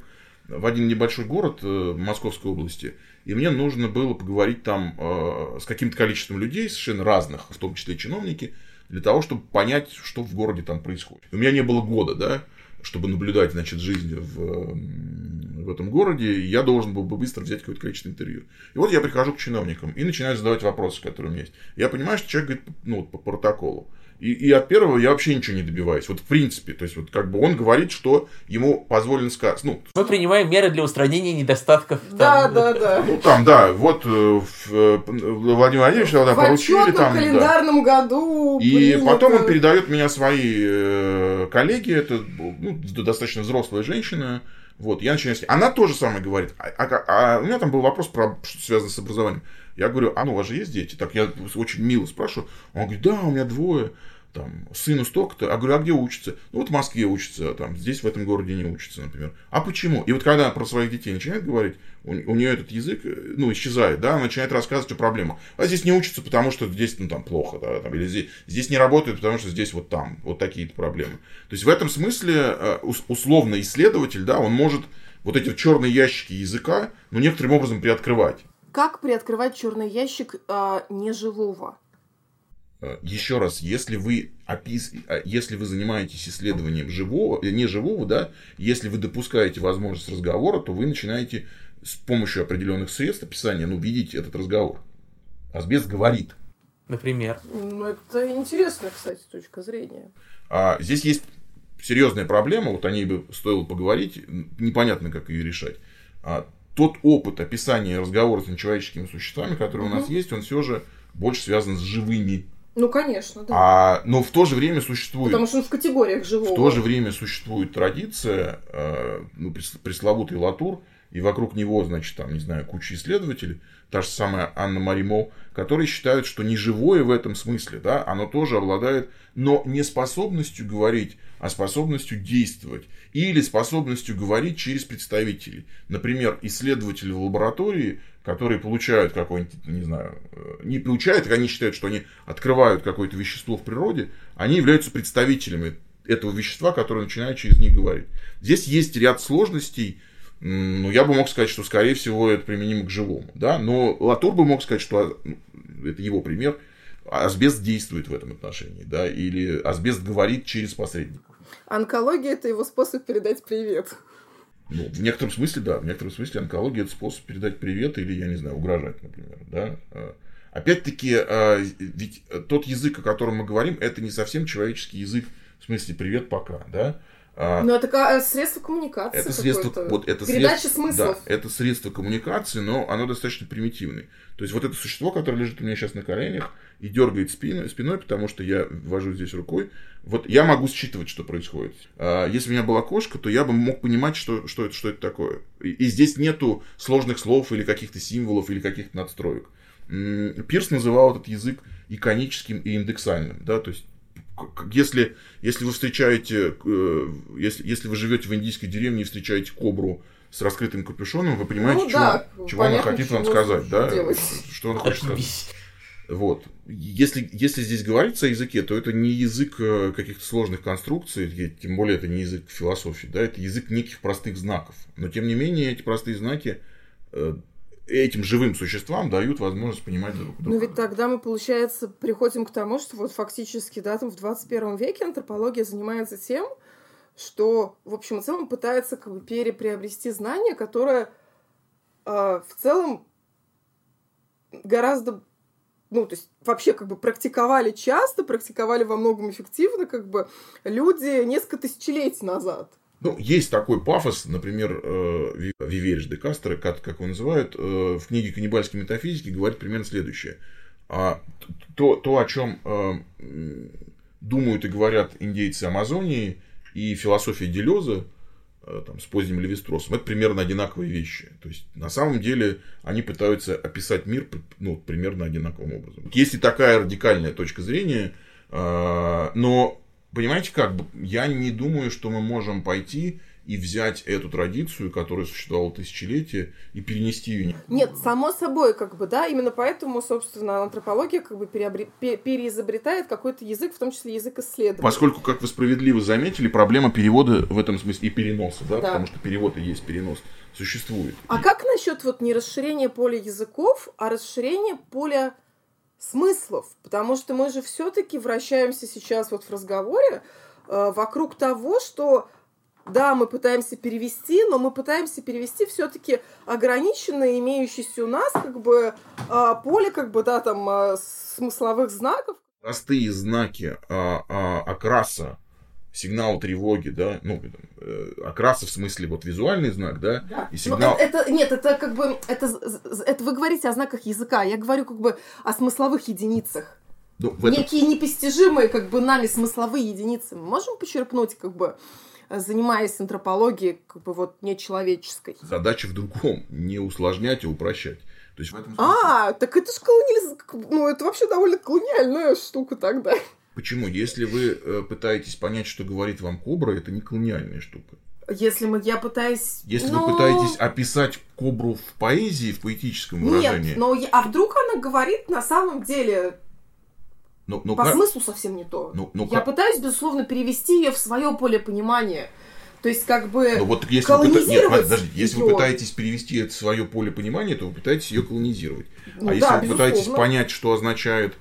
в один небольшой город э, Московской области, и мне нужно было поговорить там э, с каким-то количеством людей, совершенно разных, в том числе чиновники, для того, чтобы понять, что в городе там происходит. У меня не было года, да, чтобы наблюдать, значит, жизнь в, в этом городе, и я должен был бы быстро взять какое-то количество интервью. И вот я прихожу к чиновникам и начинаю задавать вопросы, которые у меня есть. Я понимаю, что человек говорит, ну, вот по протоколу. И, и от первого я вообще ничего не добиваюсь. Вот в принципе. То есть, вот как бы он говорит, что ему позволено сказать. Ну, Мы принимаем меры для устранения недостатков. Да, там, да, да. Ну, там, да, вот э, э, Владимир Владимирович тогда в поручили. там, календарном да. году И принято... потом он передает меня своей э, коллеге, это ну, достаточно взрослая женщина, вот, я начинаю... Она тоже самое говорит. А, а, а у меня там был вопрос, про, что связано с образованием. Я говорю, а ну у вас же есть дети? Так я очень мило спрашиваю. Он говорит, да, у меня двое там, сыну столько-то, а говорю, а где учится? Ну, вот в Москве учится, там, здесь в этом городе не учится, например. А почему? И вот когда она про своих детей начинает говорить, у, у нее этот язык, э, ну, исчезает, да, начинает рассказывать о проблемах. А здесь не учится, потому что здесь, ну, там, плохо, да, там, или здесь, здесь не работает, потому что здесь вот там, вот такие-то проблемы. То есть, в этом смысле, э, условно, исследователь, да, он может вот эти черные ящики языка, ну, некоторым образом приоткрывать. Как приоткрывать черный ящик э, неживого? Еще раз, если вы, опис... Э, если вы занимаетесь исследованием живого, э, не живого, да, если вы допускаете возможность разговора, то вы начинаете с помощью определенных средств описания, ну, видеть этот разговор. Асбест говорит. Например. Ну, это интересная, кстати, точка зрения. А, здесь есть серьезная проблема, вот о ней бы стоило поговорить, непонятно, как ее решать. А, тот опыт описания разговора с нечеловеческими существами, который угу. у нас есть, он все же больше связан с живыми ну, конечно, да. А, но в то же время существует... Потому что он в категориях живого. В то же время существует традиция, э, ну, пресловутый Латур, и вокруг него, значит, там, не знаю, куча исследователей, та же самая Анна Маримо, которые считают, что неживое в этом смысле, да, оно тоже обладает, но не способностью говорить, а способностью действовать. Или способностью говорить через представителей. Например, исследователи в лаборатории которые получают какой-нибудь, не знаю, э, не получают, а они считают, что они открывают какое-то вещество в природе, они являются представителями этого вещества, которое начинает через них говорить. Здесь есть ряд сложностей, ну, я бы мог сказать, что, скорее всего, это применимо к живому, да, но Латур бы мог сказать, что ну, это его пример, асбест действует в этом отношении, да, или асбест говорит через посредников. Онкология – это его способ передать привет. Ну, в некотором смысле, да, в некотором смысле онкология это способ передать привет или, я не знаю, угрожать, например, да. А, опять-таки, а, ведь тот язык, о котором мы говорим, это не совсем человеческий язык, в смысле привет, пока, да. А, Но это средство коммуникации. Это средство, вот это Передача средство, смыслов. Да, это средство коммуникации, но оно достаточно примитивное. То есть вот это существо, которое лежит у меня сейчас на коленях и дергает спину, спиной, потому что я ввожу здесь рукой, вот я могу считывать, что происходит. А, если у меня была кошка, то я бы мог понимать, что, что, это, что это такое. И, и здесь нету сложных слов или каких-то символов или каких-то надстроек. Пирс называл этот язык иконическим и индексальным. Да? То есть если, если вы встречаете, э, если, если вы живете в индийской деревне и встречаете кобру с раскрытым капюшоном, вы понимаете, ну, чего, да, чего она хочет вам сказать, да? Делать. Что она хочет сказать. Вот. Если, если здесь говорится о языке, то это не язык э, каких-то сложных конструкций, тем более это не язык философии, да, это язык неких простых знаков. Но тем не менее эти простые знаки э, этим живым существам дают возможность понимать друг друга. Ну ведь тогда мы, получается, приходим к тому, что вот фактически, да, там в 21 веке антропология занимается тем, что, в общем и целом, пытается как бы переприобрести знания, которые э, в целом гораздо ну, то есть вообще как бы практиковали часто, практиковали во многом эффективно, как бы люди несколько тысячелетий назад. Ну, есть такой пафос, например, э, Вивериш де Кастро, как, как его называют, э, в книге «Каннибальские метафизики» говорит примерно следующее. А, то, то, о чем э, думают и говорят индейцы Амазонии и философия Делеза, там, с поздним Левистросом, это примерно одинаковые вещи. То есть, на самом деле, они пытаются описать мир ну, примерно одинаковым образом. Есть и такая радикальная точка зрения, но понимаете как, я не думаю, что мы можем пойти и взять эту традицию, которая существовала тысячелетия, и перенести ее. Нет, само собой, как бы, да, именно поэтому, собственно, антропология как бы переобре... переизобретает какой-то язык, в том числе язык исследования. Поскольку, как вы справедливо заметили, проблема перевода в этом смысле и переноса, да, да. потому что перевод и есть перенос, существует. А как насчет вот не расширения поля языков, а расширения поля смыслов, потому что мы же все-таки вращаемся сейчас вот в разговоре э, вокруг того, что да, мы пытаемся перевести, но мы пытаемся перевести все-таки ограниченное имеющееся у нас как бы э, поле как бы да там э, смысловых знаков. Простые знаки э, э, окраса сигнал тревоги, да, ну, э, окраса в смысле вот визуальный знак, да, да. и сигнал... это, это, нет, это как бы, это, это вы говорите о знаках языка, я говорю как бы о смысловых единицах. Ну, этом... Некие непостижимые как бы нами смысловые единицы мы можем почерпнуть как бы занимаясь антропологией как бы вот нечеловеческой. Задача в другом, не усложнять и упрощать. То есть в этом смысле... А, так это же колониализ... Ну, это вообще довольно колониальная штука тогда. Почему? Если вы э, пытаетесь понять, что говорит вам кобра, это не колониальная штука. Если мы, я пытаюсь... Если но... вы пытаетесь описать кобру в поэзии, в поэтическом Нет, выражении... но я... а вдруг она говорит на самом деле но, но по как... смыслу совсем не то. Но, но я как... пытаюсь, безусловно, перевести ее в свое поле понимания. То есть, как бы Но вот если вы, пыта... Нет, подождите, если вы пытаетесь перевести это в свое поле понимания, то вы пытаетесь ее колонизировать. Ну, а да, если вы безусловно. пытаетесь понять, что означает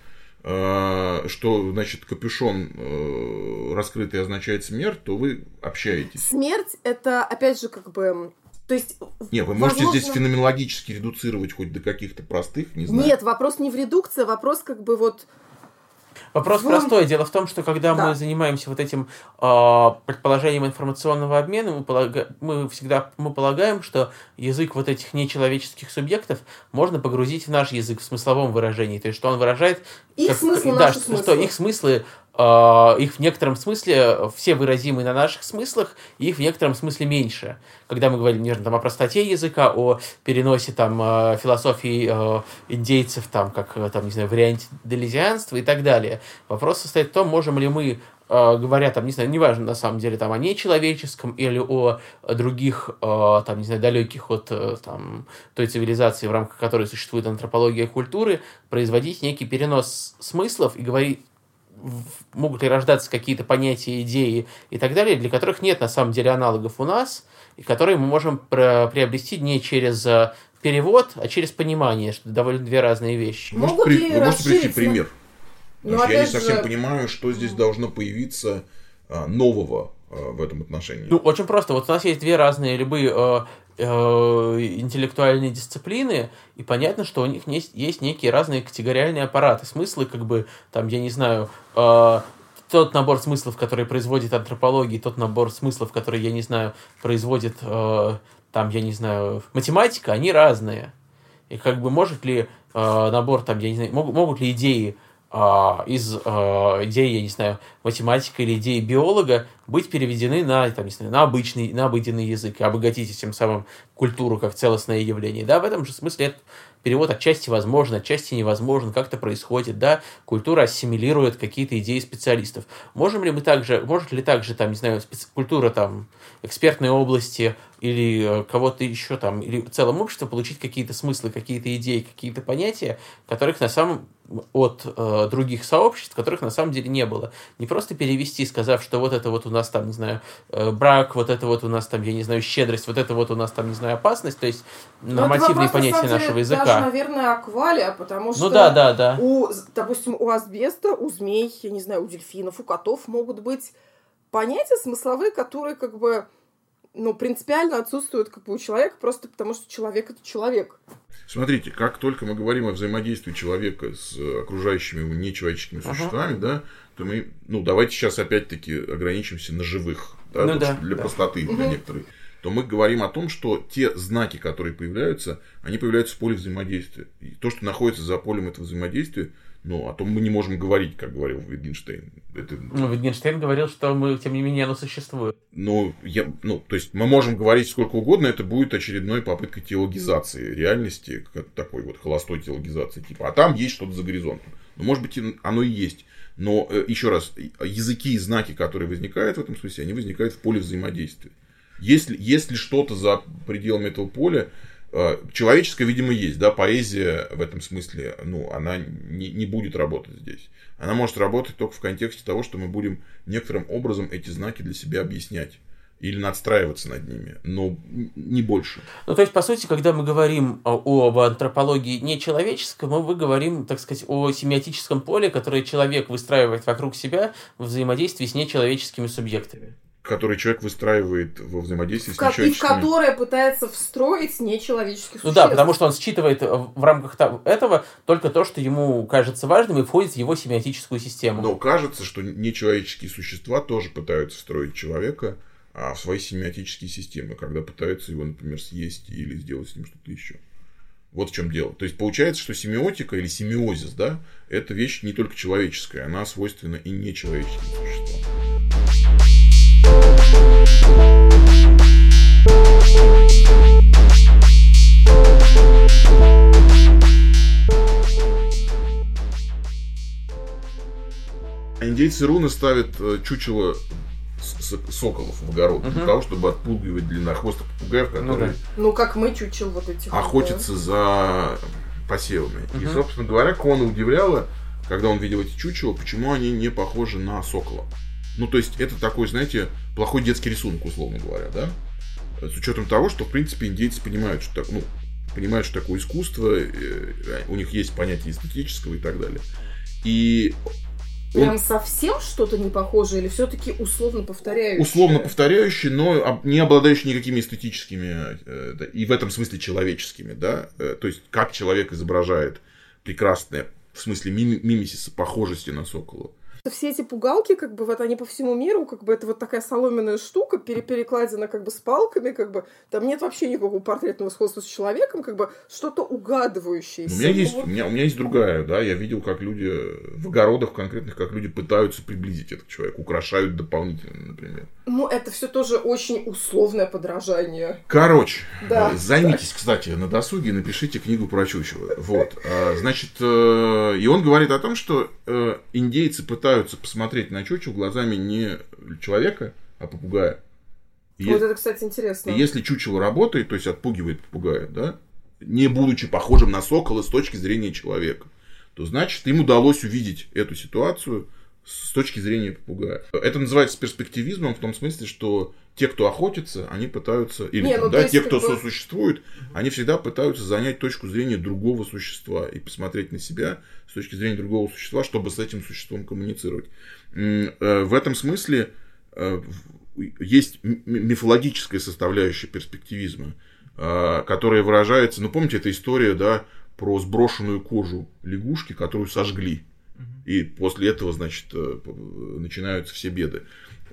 Э, что, значит, капюшон э, раскрытый означает смерть, то вы общаетесь. Смерть это, опять же, как бы то есть, Нет, вы возможно... можете здесь феноменологически редуцировать хоть до каких-то простых, не знаю. Нет, вопрос не в редукции, вопрос как бы вот Вопрос в... простой. Дело в том, что когда да. мы занимаемся вот этим э, предположением информационного обмена, мы, полага... мы всегда мы полагаем, что язык вот этих нечеловеческих субъектов можно погрузить в наш язык в смысловом выражении. То есть, что он выражает... Их как... смыслы, да, что, смыслы. что их смыслы их в некотором смысле все выразимы на наших смыслах, их в некотором смысле меньше. Когда мы говорим, например, там, о простоте языка, о переносе там, а, философии э, индейцев, там, как там, не знаю, варианте делезианства и так далее. Вопрос состоит в том, можем ли мы говоря, там, не знаю, неважно на самом деле, там, о нечеловеческом или о других, там, не знаю, далеких от э, там, той цивилизации, в рамках которой существует антропология культуры, производить некий перенос смыслов и говорить могут ли рождаться какие-то понятия, идеи и так далее, для которых нет на самом деле аналогов у нас, и которые мы можем приобрести не через э, перевод, а через понимание, что это довольно две разные вещи. Могут Может, при, вы можете привести пример? Ну, я не совсем же... понимаю, что здесь должно появиться а, нового а, в этом отношении. Ну, очень просто. Вот у нас есть две разные любые э, интеллектуальные дисциплины, и понятно, что у них есть, есть некие разные категориальные аппараты, смыслы, как бы, там, я не знаю, э, тот набор смыслов, который производит антропология, тот набор смыслов, который, я не знаю, производит, э, там, я не знаю, математика, они разные. И как бы может ли э, набор, там, я не знаю, могут, могут ли идеи из а, идеи, я не знаю, математика или идеи биолога быть переведены на, там, не знаю, на обычный, на обыденный язык и обогатить тем самым культуру как целостное явление. Да, в этом же смысле это перевод отчасти возможен, отчасти невозможен, как-то происходит, да, культура ассимилирует какие-то идеи специалистов. Можем ли мы также, может ли также, там, не знаю, специ... культура там экспертной области или э, кого-то еще там, или в целом общество получить какие-то смыслы, какие-то идеи, какие-то понятия, которых на самом от э, других сообществ, которых на самом деле не было. Не просто перевести, сказав, что вот это вот у нас там, не знаю, э, брак, вот это вот у нас там, я не знаю, щедрость, вот это вот у нас там, не знаю, опасность, то есть ну, нормативные понятия на нашего языка. Даже, наверное, аквалия, потому ну что ну, да, да, да. у, допустим, у асбеста, у змей, я не знаю, у дельфинов, у котов могут быть понятия смысловые, которые как бы ну, принципиально отсутствуют как бы у человека, просто потому что человек это человек. Смотрите, как только мы говорим о взаимодействии человека с окружающими его нечеловеческими существами, uh-huh. да, то мы, ну, давайте сейчас опять-таки ограничимся на живых, да, ну, да для да. простоты, uh-huh. для некоторой то мы говорим о том, что те знаки, которые появляются, они появляются в поле взаимодействия. И то, что находится за полем этого взаимодействия, ну, о том мы не можем говорить, как говорил Wittgenstein. Это... Ну, Wittgenstein говорил, что мы, тем не менее, оно существует. Ну, я, ну, то есть мы можем говорить сколько угодно, это будет очередной попыткой теологизации реальности, такой вот холостой теологизации, типа, а там есть что-то за горизонтом. Ну, может быть, оно и есть. Но, э, еще раз, языки и знаки, которые возникают в этом смысле, они возникают в поле взаимодействия. Если, если что-то за пределами этого поля, э, человеческое, видимо, есть, да, поэзия в этом смысле, ну, она не, не будет работать здесь. Она может работать только в контексте того, что мы будем некоторым образом эти знаки для себя объяснять или надстраиваться над ними, но не больше. Ну, то есть, по сути, когда мы говорим об антропологии нечеловеческом, мы говорим, так сказать, о семиотическом поле, которое человек выстраивает вокруг себя в взаимодействии с нечеловеческими субъектами который человек выстраивает во взаимодействии в с нечеловеческими. И в которое пытается встроить нечеловеческих существ. Ну да, потому что он считывает в рамках этого только то, что ему кажется важным и входит в его семиотическую систему. Но кажется, что нечеловеческие существа тоже пытаются встроить человека а в свои семиотические системы, когда пытаются его, например, съесть или сделать с ним что-то еще. Вот в чем дело. То есть получается, что семиотика или семиозис, да, это вещь не только человеческая, она свойственна и нечеловеческим существам. Индейцы руны ставят э, чучело соколов в огород угу. для того, чтобы отпугивать длиннохвостых попугаев, ну которые... Ну, ну как мы чучел вот эти. Охотятся да. за посевами. Угу. И, собственно говоря, Кона удивляло, когда он видел эти чучела, почему они не похожи на сокола. Ну, то есть, это такой, знаете, плохой детский рисунок, условно говоря, да? С учетом того, что, в принципе, индейцы понимают, что так, ну, понимают, что такое искусство, э, у них есть понятие эстетического и так далее. И Прям он... совсем что-то не похоже или все-таки условно повторяющее? Условно повторяющее, но не обладающее никакими эстетическими э, и в этом смысле человеческими, да. Э, то есть, как человек изображает прекрасное, в смысле мимисиса, похожести на сокола все эти пугалки, как бы, вот они по всему миру, как бы, это вот такая соломенная штука, переперекладина, как бы, с палками, как бы, там нет вообще никакого портретного сходства с человеком, как бы, что-то угадывающее. У меня есть, у меня, у меня есть другая, да, я видел, как люди в огородах конкретных, как люди пытаются приблизить этот человек, украшают дополнительно, например. Ну, это все тоже очень условное подражание. Короче, да. Э, займитесь, кстати, на досуге, напишите книгу про чучело. Вот, а, значит, э, и он говорит о том, что э, индейцы пытаются пытаются посмотреть на чучу глазами не человека, а попугая. И вот это, кстати, интересно. И если чучело работает, то есть отпугивает попугая, да, не будучи похожим на сокола с точки зрения человека, то значит им удалось увидеть эту ситуацию с точки зрения попугая. Это называется перспективизмом в том смысле, что те, кто охотится, они пытаются, или Не, там, ну, да, те, кто бы... сосуществует, они всегда пытаются занять точку зрения другого существа и посмотреть на себя с точки зрения другого существа, чтобы с этим существом коммуницировать. Э, в этом смысле э, есть мифологическая составляющая перспективизма, э, которая выражается, ну помните, эта история, да, про сброшенную кожу лягушки, которую сожгли. И после этого, значит, начинаются все беды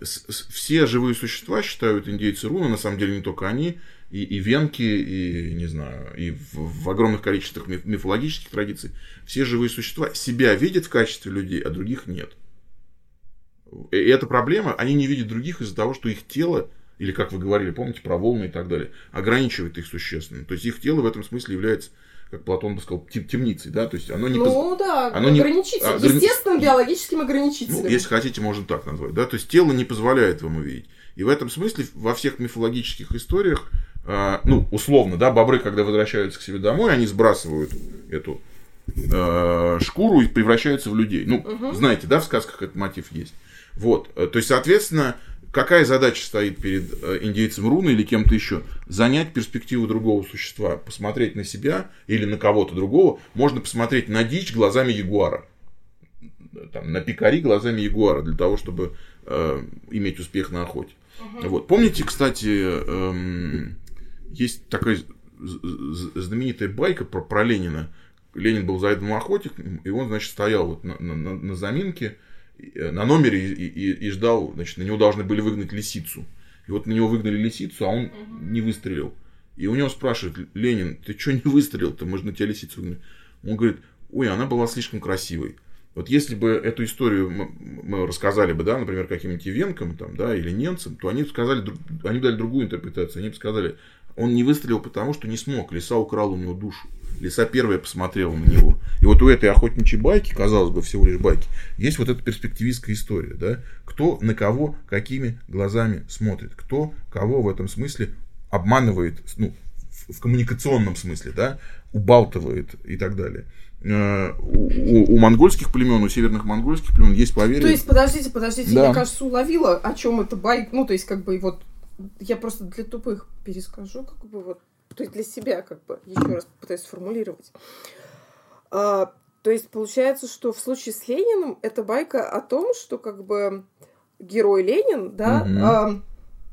все живые существа считают индейцы руны, на самом деле не только они, и, и венки, и, не знаю, и в, в огромных количествах миф, мифологических традиций, все живые существа себя видят в качестве людей, а других нет. И эта проблема, они не видят других из-за того, что их тело, или как вы говорили, помните, про волны и так далее, ограничивает их существенно. То есть их тело в этом смысле является как Платон бы сказал, тем, темницей, да, то есть оно не... Ну да, оно ограничитель, не... естественным биологическим ограничителем. Ну, если хотите, можно так назвать, да, то есть тело не позволяет вам увидеть. И в этом смысле во всех мифологических историях, э, ну, условно, да, бобры, когда возвращаются к себе домой, они сбрасывают эту э, шкуру и превращаются в людей. Ну, угу. знаете, да, в сказках этот мотив есть. Вот, э, то есть, соответственно, какая задача стоит перед э, индейцем руны или кем-то еще? Занять перспективу другого существа, посмотреть на себя или на кого-то другого. Можно посмотреть на дичь глазами ягуара, там, на пикари глазами ягуара, для того, чтобы э, иметь успех на охоте. Угу. Вот. Помните, кстати, эм, есть такая знаменитая байка про, про Ленина. Ленин был заедом охотник, и он, значит, стоял вот на, на, на заминке, э, на номере и, и, и ждал, значит, на него должны были выгнать лисицу. И вот на него выгнали лисицу, а он угу. не выстрелил. И у него спрашивают, Ленин, ты что не выстрелил-то, мы же на тебя лисицу выгнали. Он говорит, ой, она была слишком красивой. Вот если бы эту историю мы, рассказали бы, да, например, каким-нибудь ивенкам там, да, или немцам, то они сказали, они дали другую интерпретацию. Они бы сказали, он не выстрелил потому, что не смог. Лиса украл у него душу. Лиса первая посмотрела на него. И вот у этой охотничьей байки, казалось бы, всего лишь байки, есть вот эта перспективистская история, да, кто на кого какими глазами смотрит, кто кого в этом смысле обманывает, ну, в коммуникационном смысле, да, убалтывает и так далее. Э, у, у монгольских племен, у северных монгольских племен есть поверье. То есть, подождите, подождите, да. я, кажется, уловила, о чем это байк. Ну, то есть, как бы, вот, я просто для тупых перескажу, как бы, вот, то есть, для себя, как бы, еще раз пытаюсь сформулировать. А, то есть, получается, что в случае с Лениным это байка о том, что, как бы, герой Ленин, да, угу. а,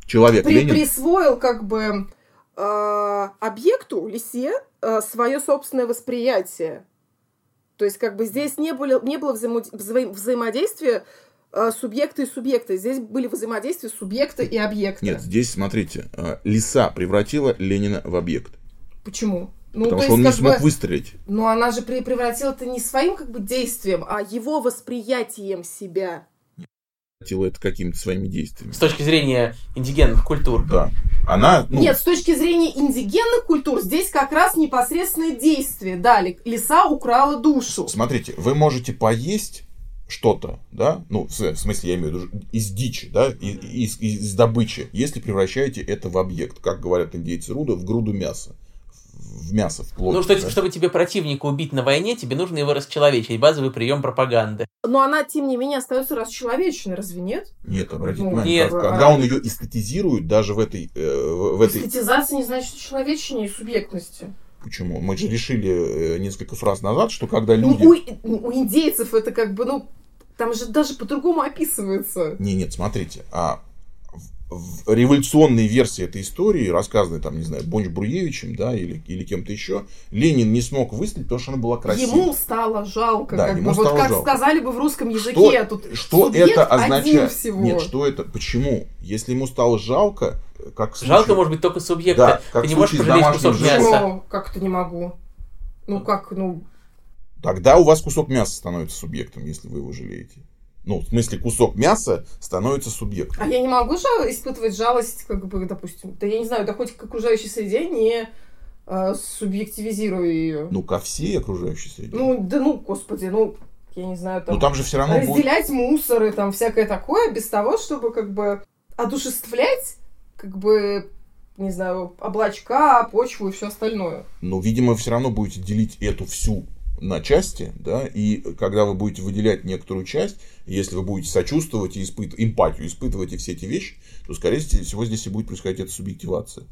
Человек при, Ленин. присвоил, как бы, а, объекту, лисе, а, свое собственное восприятие то есть как бы здесь не было, не было взаимо, взаим, взаимодействия субъекта и субъекта. Здесь были взаимодействия субъекта и объекта. Нет, здесь, смотрите, э, лиса превратила Ленина в объект. Почему? Ну, Потому что есть, он не смог бы, выстрелить. Но она же превратила это не своим как бы действием, а его восприятием себя это какими-то своими действиями. С точки зрения индигенных культур. Да. Она, ну... Нет, с точки зрения индигенных культур здесь как раз непосредственное действие. Да, лиса украла душу. Смотрите, вы можете поесть что-то, да, ну, в смысле, я имею в виду, из дичи, да, из, из, из добычи, если превращаете это в объект, как говорят индейцы Руда, в груду мяса в мясо, в плоть. Ну, что, да? чтобы тебе противника убить на войне, тебе нужно его расчеловечить. Базовый прием пропаганды. Но она, тем не менее, остается расчеловеченной, разве нет? Нет, обратите ну, внимание, нет. когда он ее эстетизирует, даже в этой... Э, в этой... Эстетизация не значит человечения и субъектности. Почему? Мы же решили э, несколько фраз назад, что когда ну, люди... Ну, у, у индейцев это как бы, ну, там же даже по-другому описывается. Не, нет, смотрите, а в революционной версии этой истории, рассказанной там, не знаю, Бонч Бруевичем, да, или, или кем-то еще, Ленин не смог выстрелить, потому что она была красивой. Ему стало жалко, да, как ему бы, стало вот как жалко. сказали бы в русском языке, что, тут что это означает? Всего. Нет, что это? Почему? Если ему стало жалко, как случае... Жалко может быть только субъекта. Да, как Ты не можешь пожалеть кусок мяса. Ну, как-то не могу. Ну, как, ну... Тогда у вас кусок мяса становится субъектом, если вы его жалеете ну, в смысле, кусок мяса становится субъектом. А я не могу жал- испытывать жалость, как бы, допустим, да я не знаю, да хоть к окружающей среде не э, субъективизируя ее. Ну, ко всей окружающей среде. Ну, да ну, господи, ну, я не знаю, там... Ну, там же все равно Разделять будет... мусоры, там, всякое такое, без того, чтобы, как бы, одушевлять, как бы, не знаю, облачка, почву и все остальное. Ну, видимо, все равно будете делить эту всю на части, да, и когда вы будете выделять некоторую часть, если вы будете сочувствовать и испытывать эмпатию, испытывать и все эти вещи, то, скорее всего, здесь и будет происходить эта субъективация.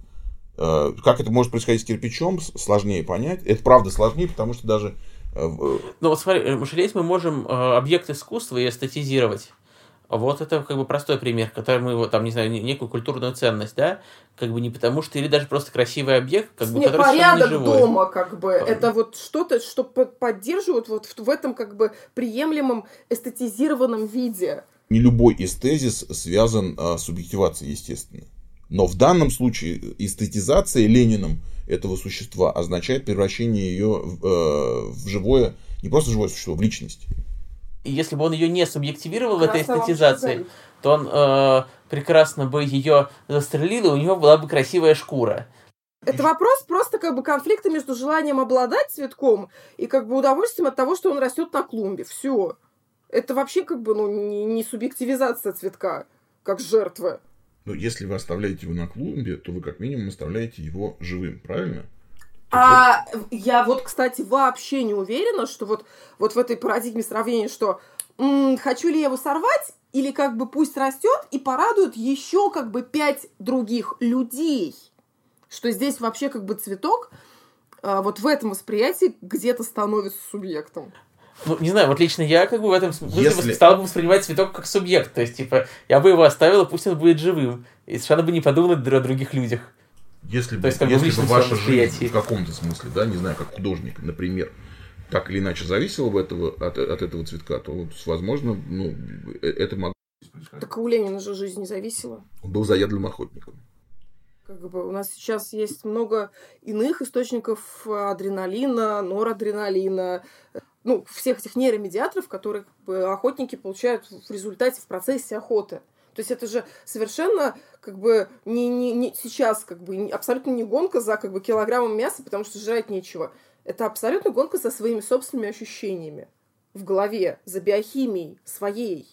Э, как это может происходить с кирпичом, сложнее понять. Это правда сложнее, потому что даже... Э, ну вот смотри, жалеть мы можем э, объект искусства и эстетизировать. Вот это как бы простой пример, который мы, вот, там, не знаю, некую культурную ценность, да, как бы не потому что, или даже просто красивый объект, как бы, не, который порядок не живой. дома, как бы, это вот что-то, что поддерживают вот в, в этом, как бы, приемлемом эстетизированном виде. Не любой эстезис связан а, с субъективацией, естественно. Но в данном случае эстетизация Лениным этого существа означает превращение ее в, э, в живое, не просто живое существо, в личность. И если бы он ее не субъективировал в этой эстетизации, то он э, прекрасно бы ее застрелил, и у него была бы красивая шкура. Это вопрос просто как бы конфликта между желанием обладать цветком и как бы удовольствием от того, что он растет на клумбе. Все. Это вообще как бы ну, не, не субъективизация цветка, как жертвы. Но если вы оставляете его на клумбе, то вы как минимум оставляете его живым, правильно? А я вот, кстати, вообще не уверена, что вот, вот в этой парадигме сравнения, что м- хочу ли я его сорвать, или как бы пусть растет и порадует еще как бы пять других людей. Что здесь вообще как бы цветок а, вот в этом восприятии где-то становится субъектом. Ну, не знаю, вот лично я как бы в этом смысле Если- стал бы воспринимать цветок как субъект. То есть, типа, я бы его оставил, и пусть он будет живым. И совершенно бы не подумал о других людях. Если бы, То есть, как бы в если бы ваша жизнь в каком-то смысле, да, не знаю, как художник, например, так или иначе зависела бы этого, от, от этого цветка, то, вот, возможно, ну, э- это могло Так и у Ленина же жизнь не зависела. Он был заядлым охотником. Как бы у нас сейчас есть много иных источников адреналина, норадреналина, ну, всех этих нейромедиаторов, которые бы, охотники получают в результате, в процессе охоты. То есть это же совершенно как бы не, не, не сейчас как бы абсолютно не гонка за как бы килограммом мяса, потому что жрать нечего. Это абсолютно гонка за своими собственными ощущениями в голове, за биохимией своей.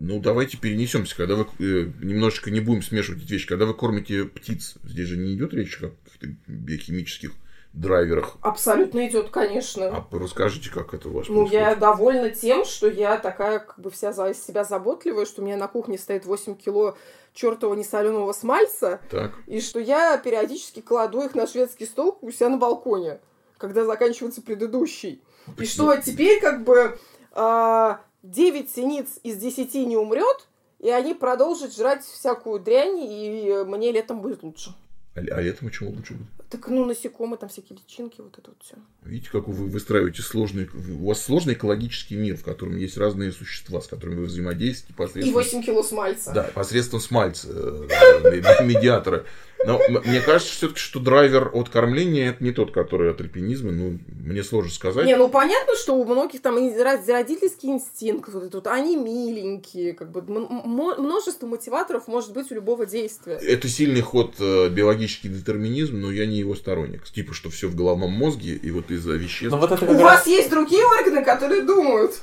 Ну, давайте перенесемся, когда вы э, немножечко не будем смешивать эти вещи. Когда вы кормите птиц, здесь же не идет речь о каких-то биохимических драйверах. Абсолютно идет, конечно. А расскажите, как это у вас Ну, я происходит? довольна тем, что я такая, как бы вся за из себя заботливая, что у меня на кухне стоит 8 кило чертового несоленого смальца, Так, и что я периодически кладу их на шведский стол у себя на балконе, когда заканчивается предыдущий. И что теперь как бы а, 9 синиц из 10 не умрет, и они продолжат жрать всякую дрянь, и мне летом будет лучше. а, а летом чего лучше будет? Так, ну, насекомые, там всякие личинки, вот это вот все. Видите, как вы выстраиваете сложный... У вас сложный экологический мир, в котором есть разные существа, с которыми вы взаимодействуете И посредством... 8 кило смальца. Да, посредством смальца, э, ме- медиатора. Но мне кажется все-таки, что драйвер от кормления это не тот, который от альпинизма. Ну, мне сложно сказать. Не, ну понятно, что у многих там родительский инстинкт, вот этот вот, они миленькие, как бы множество мотиваторов может быть у любого действия. Это сильный ход э, биологический детерминизм, но я не его сторонник. Типа, что все в головном мозге, и вот из-за веществ... Но вот это У раз... вас есть другие органы, которые думают.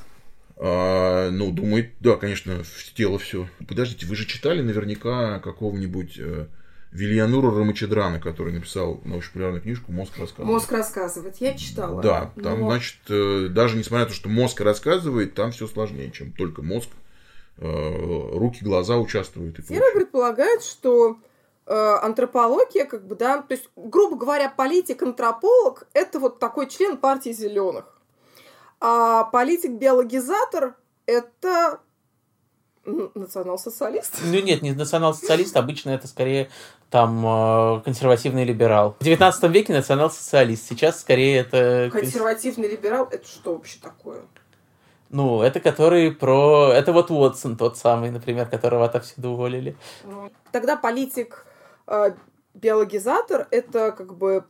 А, ну, думает, да, конечно, в тело все. Подождите, вы же читали наверняка какого-нибудь э, Вильянура Рамачедрана, который написал научно-популярную книжку «Мозг рассказывает». Мозг рассказывает. Я читала. Да, там, Но- значит, э, даже несмотря на то, что мозг рассказывает, там все сложнее, чем только мозг. Э, Руки, глаза участвуют и прочее. предполагает, что э, антропология, как бы, да, то есть, грубо говоря, политик-антрополог – это вот такой член партии зеленых. А политик-биологизатор – это национал-социалист. Ну нет, не национал-социалист, обычно это скорее там э, консервативный либерал. В 19 веке национал-социалист, сейчас скорее это... Консервативный либерал – это что вообще такое? Ну, это который про... Это вот Уотсон тот самый, например, которого отовсюду уволили. Ну, Тогда политик э, биологизатор это как бы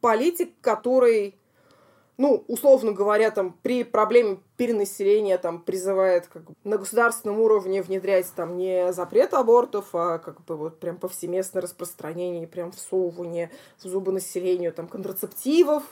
политик, который, ну, условно говоря, там при проблеме перенаселения там призывает как бы, на государственном уровне внедрять там не запрет абортов, а как бы вот прям повсеместное распространение, прям всовывание в зубы населению там контрацептивов.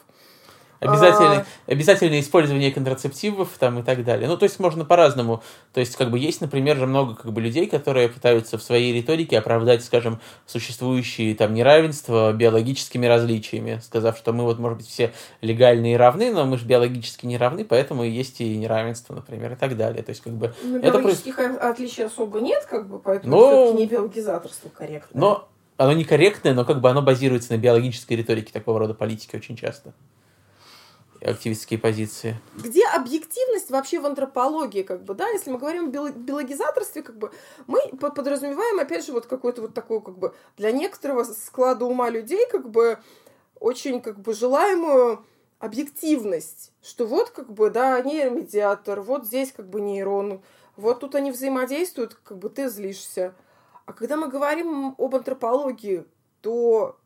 Обязательное, А. обязательное использование контрацептивов там и так далее. Ну, то есть можно по-разному. То есть, как бы есть, например, же много как бы людей, которые пытаются в своей риторике оправдать, скажем, существующие там неравенства биологическими различиями, сказав, что мы вот, может быть, все легальные и равны, но мы же биологически не равны, поэтому и есть и неравенство, например, и так далее. То есть, как бы Ну, Это биологических отличий особо нет, как бы, поэтому Но- всё-таки не биологизаторство корректно. Но оно некорректное, но как бы оно базируется на биологической риторике такого рода политики очень часто. Активистские позиции. где объективность вообще в антропологии, как бы, да, если мы говорим о био- биологизаторстве, как бы, мы по- подразумеваем, опять же, вот какой-то вот такой, как бы, для некоторого склада ума людей, как бы, очень, как бы, желаемую объективность, что вот, как бы, да, нейромедиатор, вот здесь, как бы, нейрон, вот тут они взаимодействуют, как бы, ты злишься. А когда мы говорим об антропологии, то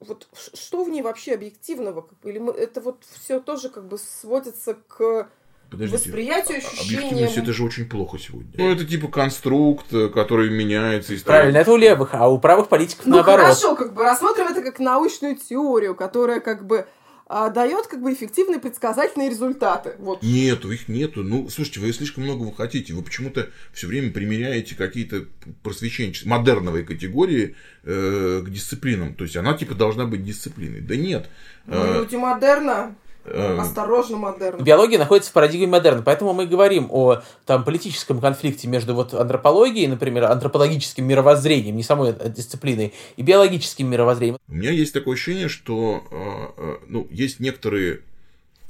вот что в ней вообще объективного? Или мы, это вот все тоже как бы сводится к Подождите. восприятию, Объективность ощущениям. это же очень плохо сегодня. Ну, это типа конструкт, э, который меняется из Правильно, это у левых, а у правых политиков Ну наоборот. хорошо, как бы рассмотрим это как научную теорию, которая как бы а, дает как бы эффективные предсказательные результаты. Вот. Нету, их нету. Ну, слушайте, вы слишком много вы хотите. Вы почему-то все время примеряете какие-то просвещенческие, модерновые категории э, к дисциплинам. То есть она типа должна быть дисциплиной. Да нет. Мы Э, люди модерна, осторожно модерна. Биология находится в парадигме модерна, поэтому мы говорим о там, политическом конфликте между вот антропологией, например, антропологическим мировоззрением, не самой э, дисциплиной, и биологическим мировоззрением. У меня есть такое ощущение, что э, э, ну, есть некоторые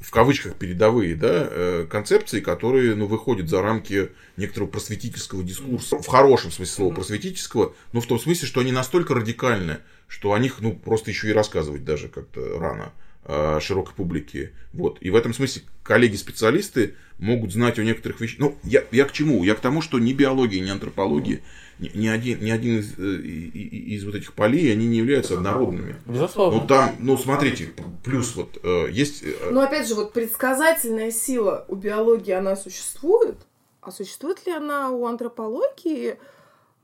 в кавычках передовые, да, концепции, которые, ну, выходят за рамки некоторого просветительского дискурса. В хорошем смысле слова просветительского, но в том смысле, что они настолько радикальны, что о них, ну, просто еще и рассказывать даже как-то рано широкой публике. Вот. И в этом смысле коллеги-специалисты могут знать о некоторых вещах. Ну, я, я к чему? Я к тому, что ни биология, ни антропология ни один, ни один из, э, из вот этих полей, они не являются однородными. Безусловно. Ну, там, ну, смотрите, плюс вот э, есть... Э, Но, опять же, вот предсказательная сила у биологии, она существует, а существует ли она у антропологии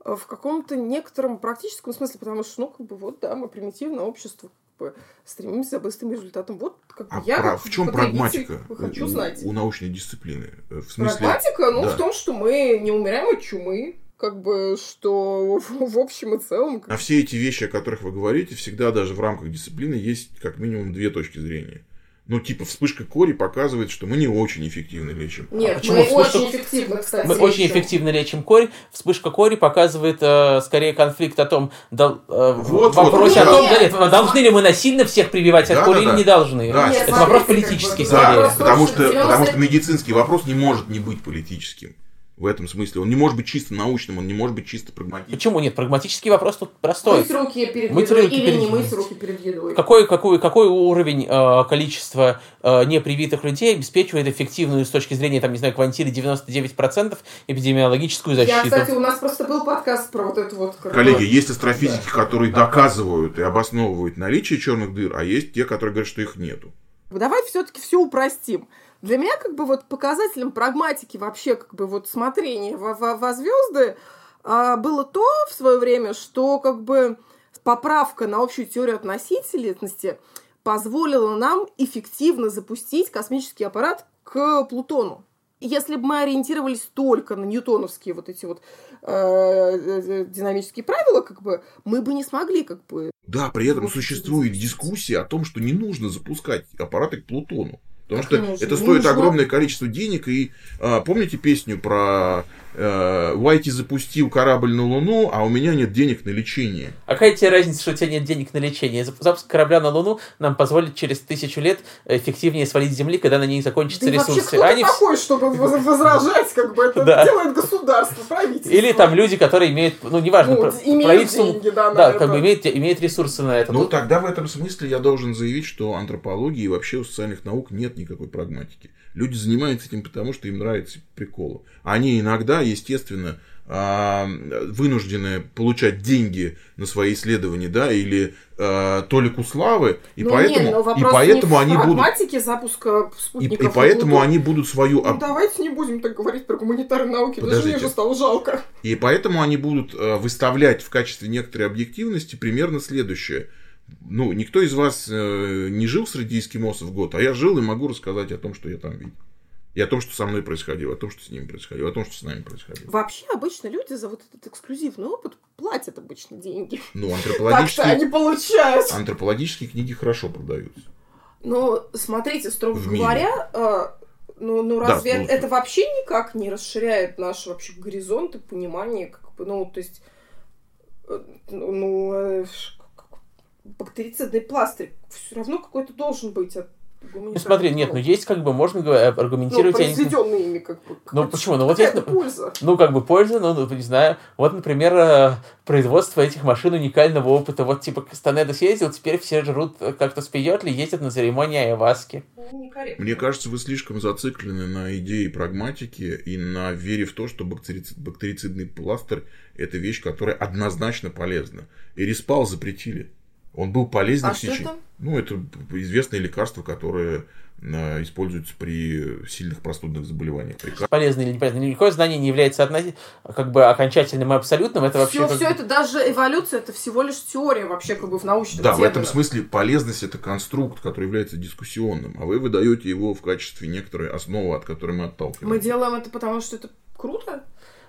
в каком-то некотором практическом смысле? Потому что, ну, как бы, вот, да, мы примитивное общество, бы, стремимся за быстрым результатом. Вот, как бы, а я, про, в чем прагматика хочу у, знать. у научной дисциплины? В смысле... Прагматика, ну, да. в том, что мы не умираем от чумы, как бы, что в, в общем и целом... На все эти вещи, о которых вы говорите, всегда даже в рамках дисциплины есть как минимум две точки зрения. Ну, типа, вспышка кори показывает, что мы не очень эффективно лечим. Нет, а мы вспышка... очень эффективно, кстати. Мы лечим. очень эффективно лечим корь. Вспышка кори показывает э, скорее конфликт о том, дол, э, вот, вопросе вот, о том, да, нет, должны ли мы насильно всех прививать от да, кори да, или да. не должны. Да. Нет, это смотрите, вопрос политический как бы, скорее. Да, потому что, потому что медицинский вопрос не может не быть политическим в этом смысле. Он не может быть чисто научным, он не может быть чисто прагматичным. Почему нет? Прагматический вопрос тут простой. Мыть руки перед мыть едой руки или перед... не мыть руки перед едой. Какой, какой, какой уровень э, количества э, непривитых людей обеспечивает эффективную с точки зрения, там, не знаю, квантили 99% эпидемиологическую защиту? Я, кстати, у нас просто был подкаст про вот это вот... Коллеги, есть астрофизики, да. которые доказывают и обосновывают наличие черных дыр, а есть те, которые говорят, что их нету. Давай все-таки все упростим. Для меня как бы вот показателем прагматики вообще как бы вот смотрения во, во, во звезды а, было то в свое время, что как бы поправка на общую теорию относительности позволила нам эффективно запустить космический аппарат к Плутону. Если бы мы ориентировались только на ньютоновские вот эти вот э, э динамические правила, как бы мы бы не смогли как бы. Да, при этом существует дискуссия о том, что не нужно запускать аппараты к Плутону. Потому что нужно, это стоит огромное количество денег. И а, помните песню про Уайти запустил корабль на Луну, а у меня нет денег на лечение. А какая тебе разница, что у тебя нет денег на лечение? Запуск корабля на Луну нам позволит через тысячу лет эффективнее свалить с Земли, когда на ней закончатся да ресурсы. Вообще, кто Они... такой, чтобы возражать, как бы это да. делает государство, правительство. Или там люди, которые имеют, ну, неважно, ну, правительство, деньги, да, да как бы имеет, имеет ресурсы на это. Ну, тогда в этом смысле я должен заявить, что антропологии и вообще у социальных наук нет никакой прагматики. Люди занимаются этим потому, что им нравится приколы. Они иногда, естественно, а, вынуждены получать деньги на свои исследования, да, или э, толику славы, и ну, поэтому, нет, и поэтому они будут запуска. И, и поэтому они будут свою. Ну, давайте не будем так говорить про гуманитарные науки, Подождите. даже мне уже стало жалко. И поэтому они будут выставлять в качестве некоторой объективности примерно следующее ну, никто из вас э, не жил среди эскимосов год, а я жил и могу рассказать о том, что я там видел. И о том, что со мной происходило, о том, что с ними происходило, о том, что с нами происходило. Вообще, обычно люди за вот этот эксклюзивный опыт платят обычно деньги. Ну, антропологические... Так-то они получают. Антропологические книги хорошо продаются. Ну, смотрите, строго говоря, э, ну, ну разве да, ну, это вообще никак не расширяет наш вообще горизонт и понимание, как бы, ну, то есть, э, ну, э, бактерицидный пластырь все равно какой-то должен быть от ну, смотри, нет, ну есть как бы, можно аргументировать... Ну, произведенные ими как бы. Ну, почему? Ну, вот есть... польза. Ну, как бы польза, ну, ну, не знаю. Вот, например, э, производство этих машин уникального опыта. Вот, типа, Станеда съездил, теперь все жрут э, как-то с ли ездят на церемонии Айваски. Мне кажется, вы слишком зациклены на идее прагматики и на вере в то, что бактерицид, бактерицидный пластырь – это вещь, которая однозначно полезна. И респал запретили. Он был полезен а в течение... Это? Ну, это известное лекарство, которое э, используются при сильных простудных заболеваниях. Полезно или неполезно. Никакое знание не является относ... как бы окончательным и абсолютным. Это вообще все, все это, даже эволюция, это всего лишь теория вообще как бы в научном Да, в этом смысле полезность это конструкт, который является дискуссионным, а вы выдаете его в качестве некоторой основы, от которой мы отталкиваемся. Мы делаем это потому, что это круто?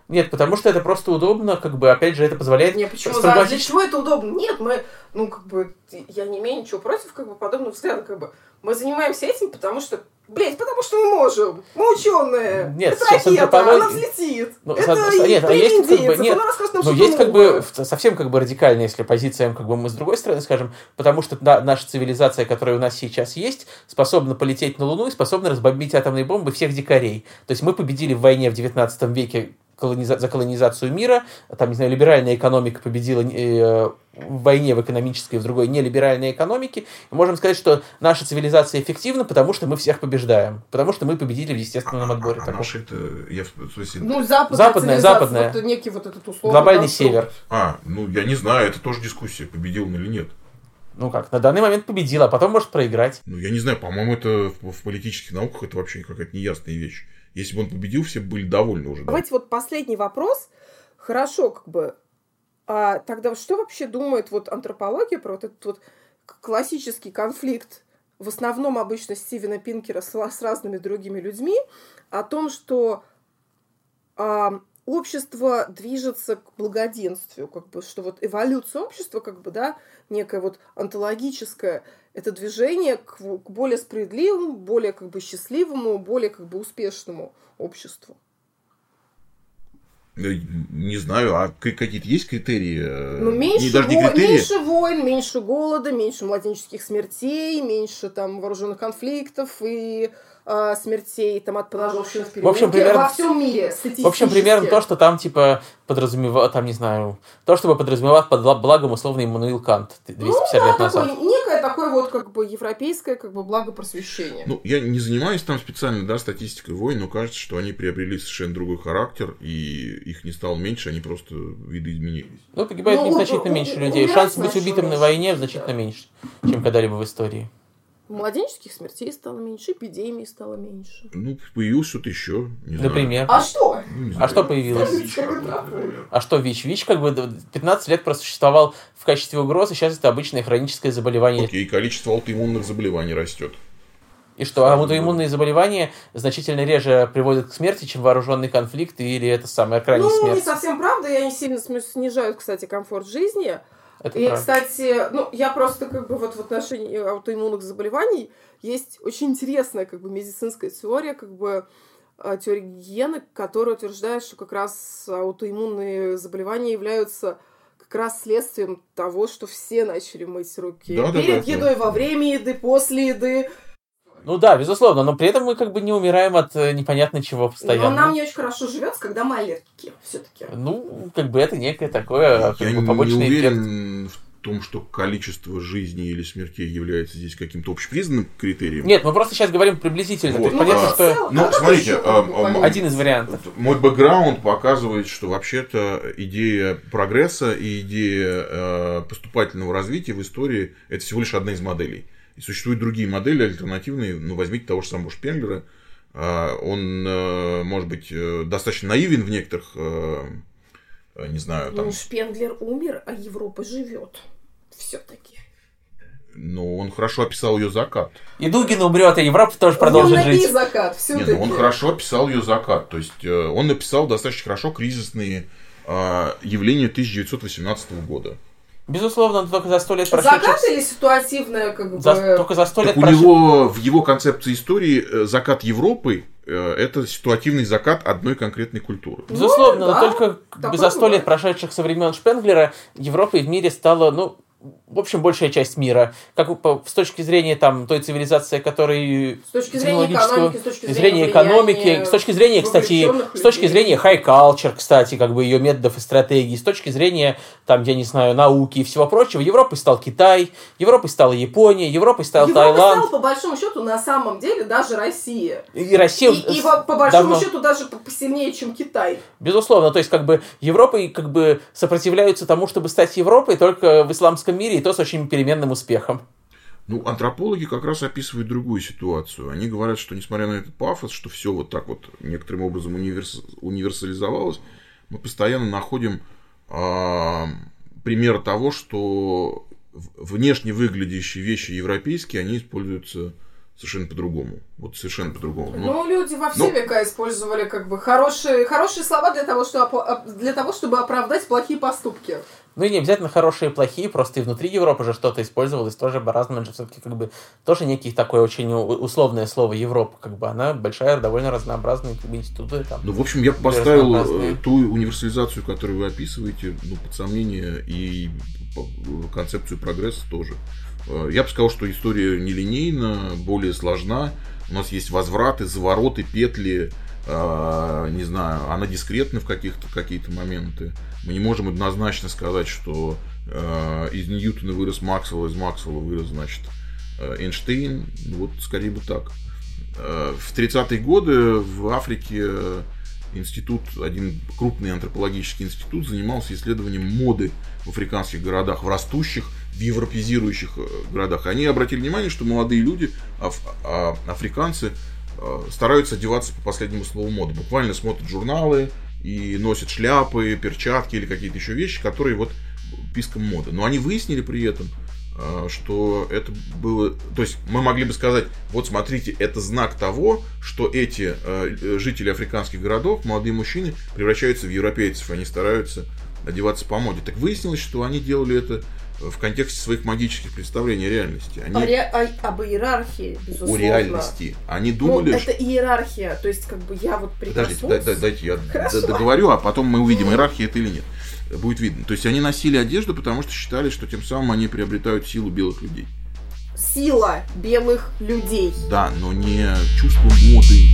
Нет, потому что это просто удобно, как бы, опять же, это позволяет... Нет, почему? Да, для чего это удобно? Нет, мы, ну, как бы, я не имею ничего против, как бы, подобного взгляда, как бы. Мы занимаемся этим, потому что Блять, потому что мы можем. Мы ученые. Нет, это ракета, антропология- она взлетит. Ну, это с- с- нет, а есть как бы- нет, нам Ну, что-то есть как бы совсем как бы радикальная, если позиция, как бы мы с другой стороны скажем, потому что да, наша цивилизация, которая у нас сейчас есть, способна полететь на Луну и способна разбомбить атомные бомбы всех дикарей. То есть мы победили в войне в 19 веке колониза- за колонизацию мира, там, не знаю, либеральная экономика победила э, в войне в экономической, в другой нелиберальной экономике. И можем сказать, что наша цивилизация эффективна, потому что мы всех побеждаем, потому что мы победили в естественном отборе. А таком. наши это, я в смысле, Ну, западная, Западная, западная. Вот, некий вот этот условный Глобальный конструкт. север. а, ну я не знаю, это тоже дискуссия, победил он или нет. Ну как, на данный момент победила, а потом может проиграть. Ну, я не знаю, по-моему, это в, в политических науках это вообще какая-то неясная вещь. Если бы он победил, все были довольны уже. да. Давайте вот последний вопрос. Хорошо, как бы. А тогда что вообще думает вот антропология про вот этот вот классический конфликт, в основном обычно Стивена Пинкера с, с разными другими людьми, о том, что а, общество движется к благоденствию, как бы, что вот эволюция общества, как бы, да, некое вот онтологическое, это движение к, к более справедливому, более как бы счастливому, более как бы успешному обществу. Э, Не знаю, а какие-то есть критерии? э, Ну, меньше, не, даже не во- критерии. меньше войн, меньше голода, меньше младенческих смертей, меньше там вооруженных конфликтов и а, смертей там от поножовщины в В общем, примерно- во всем мире В общем, примерно то, что там, типа, подразумевал, там, не знаю, то, чтобы подразумевать под бла- благом условно Иммануил Кант 250 лет назад. Такое, некое такое вот как бы европейское как бы благопросвещение. Ну, я не занимаюсь там специально, да, статистикой войн, но кажется, что они приобрели совершенно другой характер, и их не стало меньше, они просто видоизменились. Ну, погибает Ну, у- меньше у- людей. Шанс быть убитым на меньше, войне да. значительно меньше, чем когда-либо в истории. Младенческих смертей стало меньше, эпидемий стало меньше. Ну, появилось что-то еще. Не знаю. Например. А что? Ну, не А знаю. что появилось? А что ВИЧ? ВИЧ как бы 15 лет просуществовал в качестве угрозы, сейчас это обычное хроническое заболевание. Окей, количество аутоиммунных заболеваний растет. И что, аутоиммунные заболевания значительно реже приводят к смерти, чем вооруженный конфликт или это самая крайняя Ну, не смерть. совсем правда, и они сильно снижают, кстати, комфорт жизни. Это И, правда. кстати, ну, я просто как бы вот в отношении аутоиммунных заболеваний есть очень интересная как бы медицинская теория, как бы а, теория гигиены, которая утверждает, что как раз аутоиммунные заболевания являются как раз следствием того, что все начали мыть руки Да-да-да, перед да. едой, во время еды, после еды. Ну да, безусловно, но при этом мы как бы не умираем от э, непонятно чего постоянно. Но нам не очень хорошо живется, когда мы аллергики все-таки. Ну, как бы это некое такое как Я бы, не побочный эффект. уверен в том, что количество жизней или смертей является здесь каким-то общепризнанным критерием. Нет, мы просто сейчас говорим приблизительно. Вот, есть понятно, а, что ну, да, смотрите, а, а, один из вариантов. Мой бэкграунд показывает, что вообще-то идея прогресса и идея э, поступательного развития в истории это всего лишь одна из моделей. И существуют другие модели альтернативные. Ну, возьмите того же самого Шпенглера. Э, он, э, может быть, э, достаточно наивен в некоторых, э, не знаю, там, Ну, Шпенглер умер, а Европа живет. Все-таки. но он хорошо описал ее закат. И Дугин умрет, и Европа тоже продолжит жить. закат, Нет, все-таки. ну он хорошо описал ее закат. То есть он написал достаточно хорошо кризисные э, явления 1918 года. Безусловно, но только за сто лет Закат прошедших... или ситуативная, как бы... за- Только за сто лет Так у прошедших... него в его концепции истории э, закат Европы э, это ситуативный закат одной конкретной культуры. Безусловно, Ну, но да. только бы Такое за сто лет прошедших со времен Шпенглера Европой в мире стала, ну, в общем, большая часть мира. Как по- с точки зрения там, той цивилизации, которой С точки зрения экономики, с точки зрения зрения экономики, с точки зрения, кстати, с точки зрения high culture, кстати, как бы ее методов и стратегий, с точки зрения, там, я не знаю, науки и всего прочего, Европой стал Китай, Европой стала Япония, Европой стал Европа Таиланд, стала, по большому счету, на самом деле, даже Россия. и Россия... И, и по, по большому давно- счету даже по- посильнее, чем Китай. Безусловно, то есть как бы Европой как бы сопротивляются тому, чтобы стать Европой только в исламском мире, и то с очень переменным успехом. Ну, антропологи как раз описывают другую ситуацию. Они говорят, что несмотря на этот пафос, что все вот так вот некоторым образом универс- универсализовалось, мы постоянно находим а, пример того, что внешне выглядящие вещи европейские, они используются совершенно по-другому. Вот совершенно по-другому. Но, ну, люди во все но... века использовали как бы хорошие, хорошие слова для того, что, для того, чтобы оправдать плохие поступки. Ну и не обязательно хорошие и плохие, просто и внутри Европы же что-то использовалось тоже по-разному. же все-таки как бы тоже некий такое очень условное слово Европа, как бы она большая, довольно разнообразная как бы, институты. Там, ну, в общем, я поставил э, ту универсализацию, которую вы описываете, ну, под сомнение и концепцию прогресса тоже. Э, я бы сказал, что история нелинейна, более сложна. У нас есть возвраты, завороты, петли, э, не знаю, она дискретна в каких-то какие-то моменты. Мы не можем однозначно сказать, что э, из Ньютона вырос Максвелл, из Максвелла вырос, значит, Эйнштейн. Вот скорее бы так. В 30-е годы в Африке институт, один крупный антропологический институт занимался исследованием моды в африканских городах, в растущих в европезирующих э, городах. Они обратили внимание, что молодые люди, аф, а, африканцы, стараются одеваться по последнему слову моды. Буквально смотрят журналы и носят шляпы, перчатки или какие-то еще вещи, которые вот писком моды. Но они выяснили при этом, э, что это было... То есть мы могли бы сказать, вот смотрите, это знак того, что эти жители африканских городов, молодые мужчины, превращаются в европейцев, они стараются одеваться по моде. Так выяснилось, что они делали это в контексте своих магических представлений о реальности. Они... О ре... о... Об иерархии, безусловно. О реальности. Они ну, думали... Ну, это иерархия. То есть, как бы я вот прикоснулся... Подождите, дай, дайте я Хорошо. договорю, а потом мы увидим, иерархия это или нет. Будет видно. То есть, они носили одежду, потому что считали, что тем самым они приобретают силу белых людей. Сила белых людей. Да, но не чувство моды.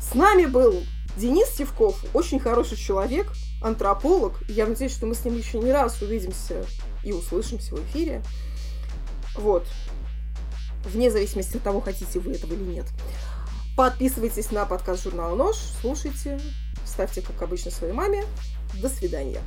С нами был Денис Севков, очень хороший человек, антрополог. Я надеюсь, что мы с ним еще не раз увидимся и услышимся в эфире. Вот. Вне зависимости от того, хотите вы этого или нет. Подписывайтесь на подкаст журнала Нож, слушайте, ставьте, как обычно, своей маме. До свидания.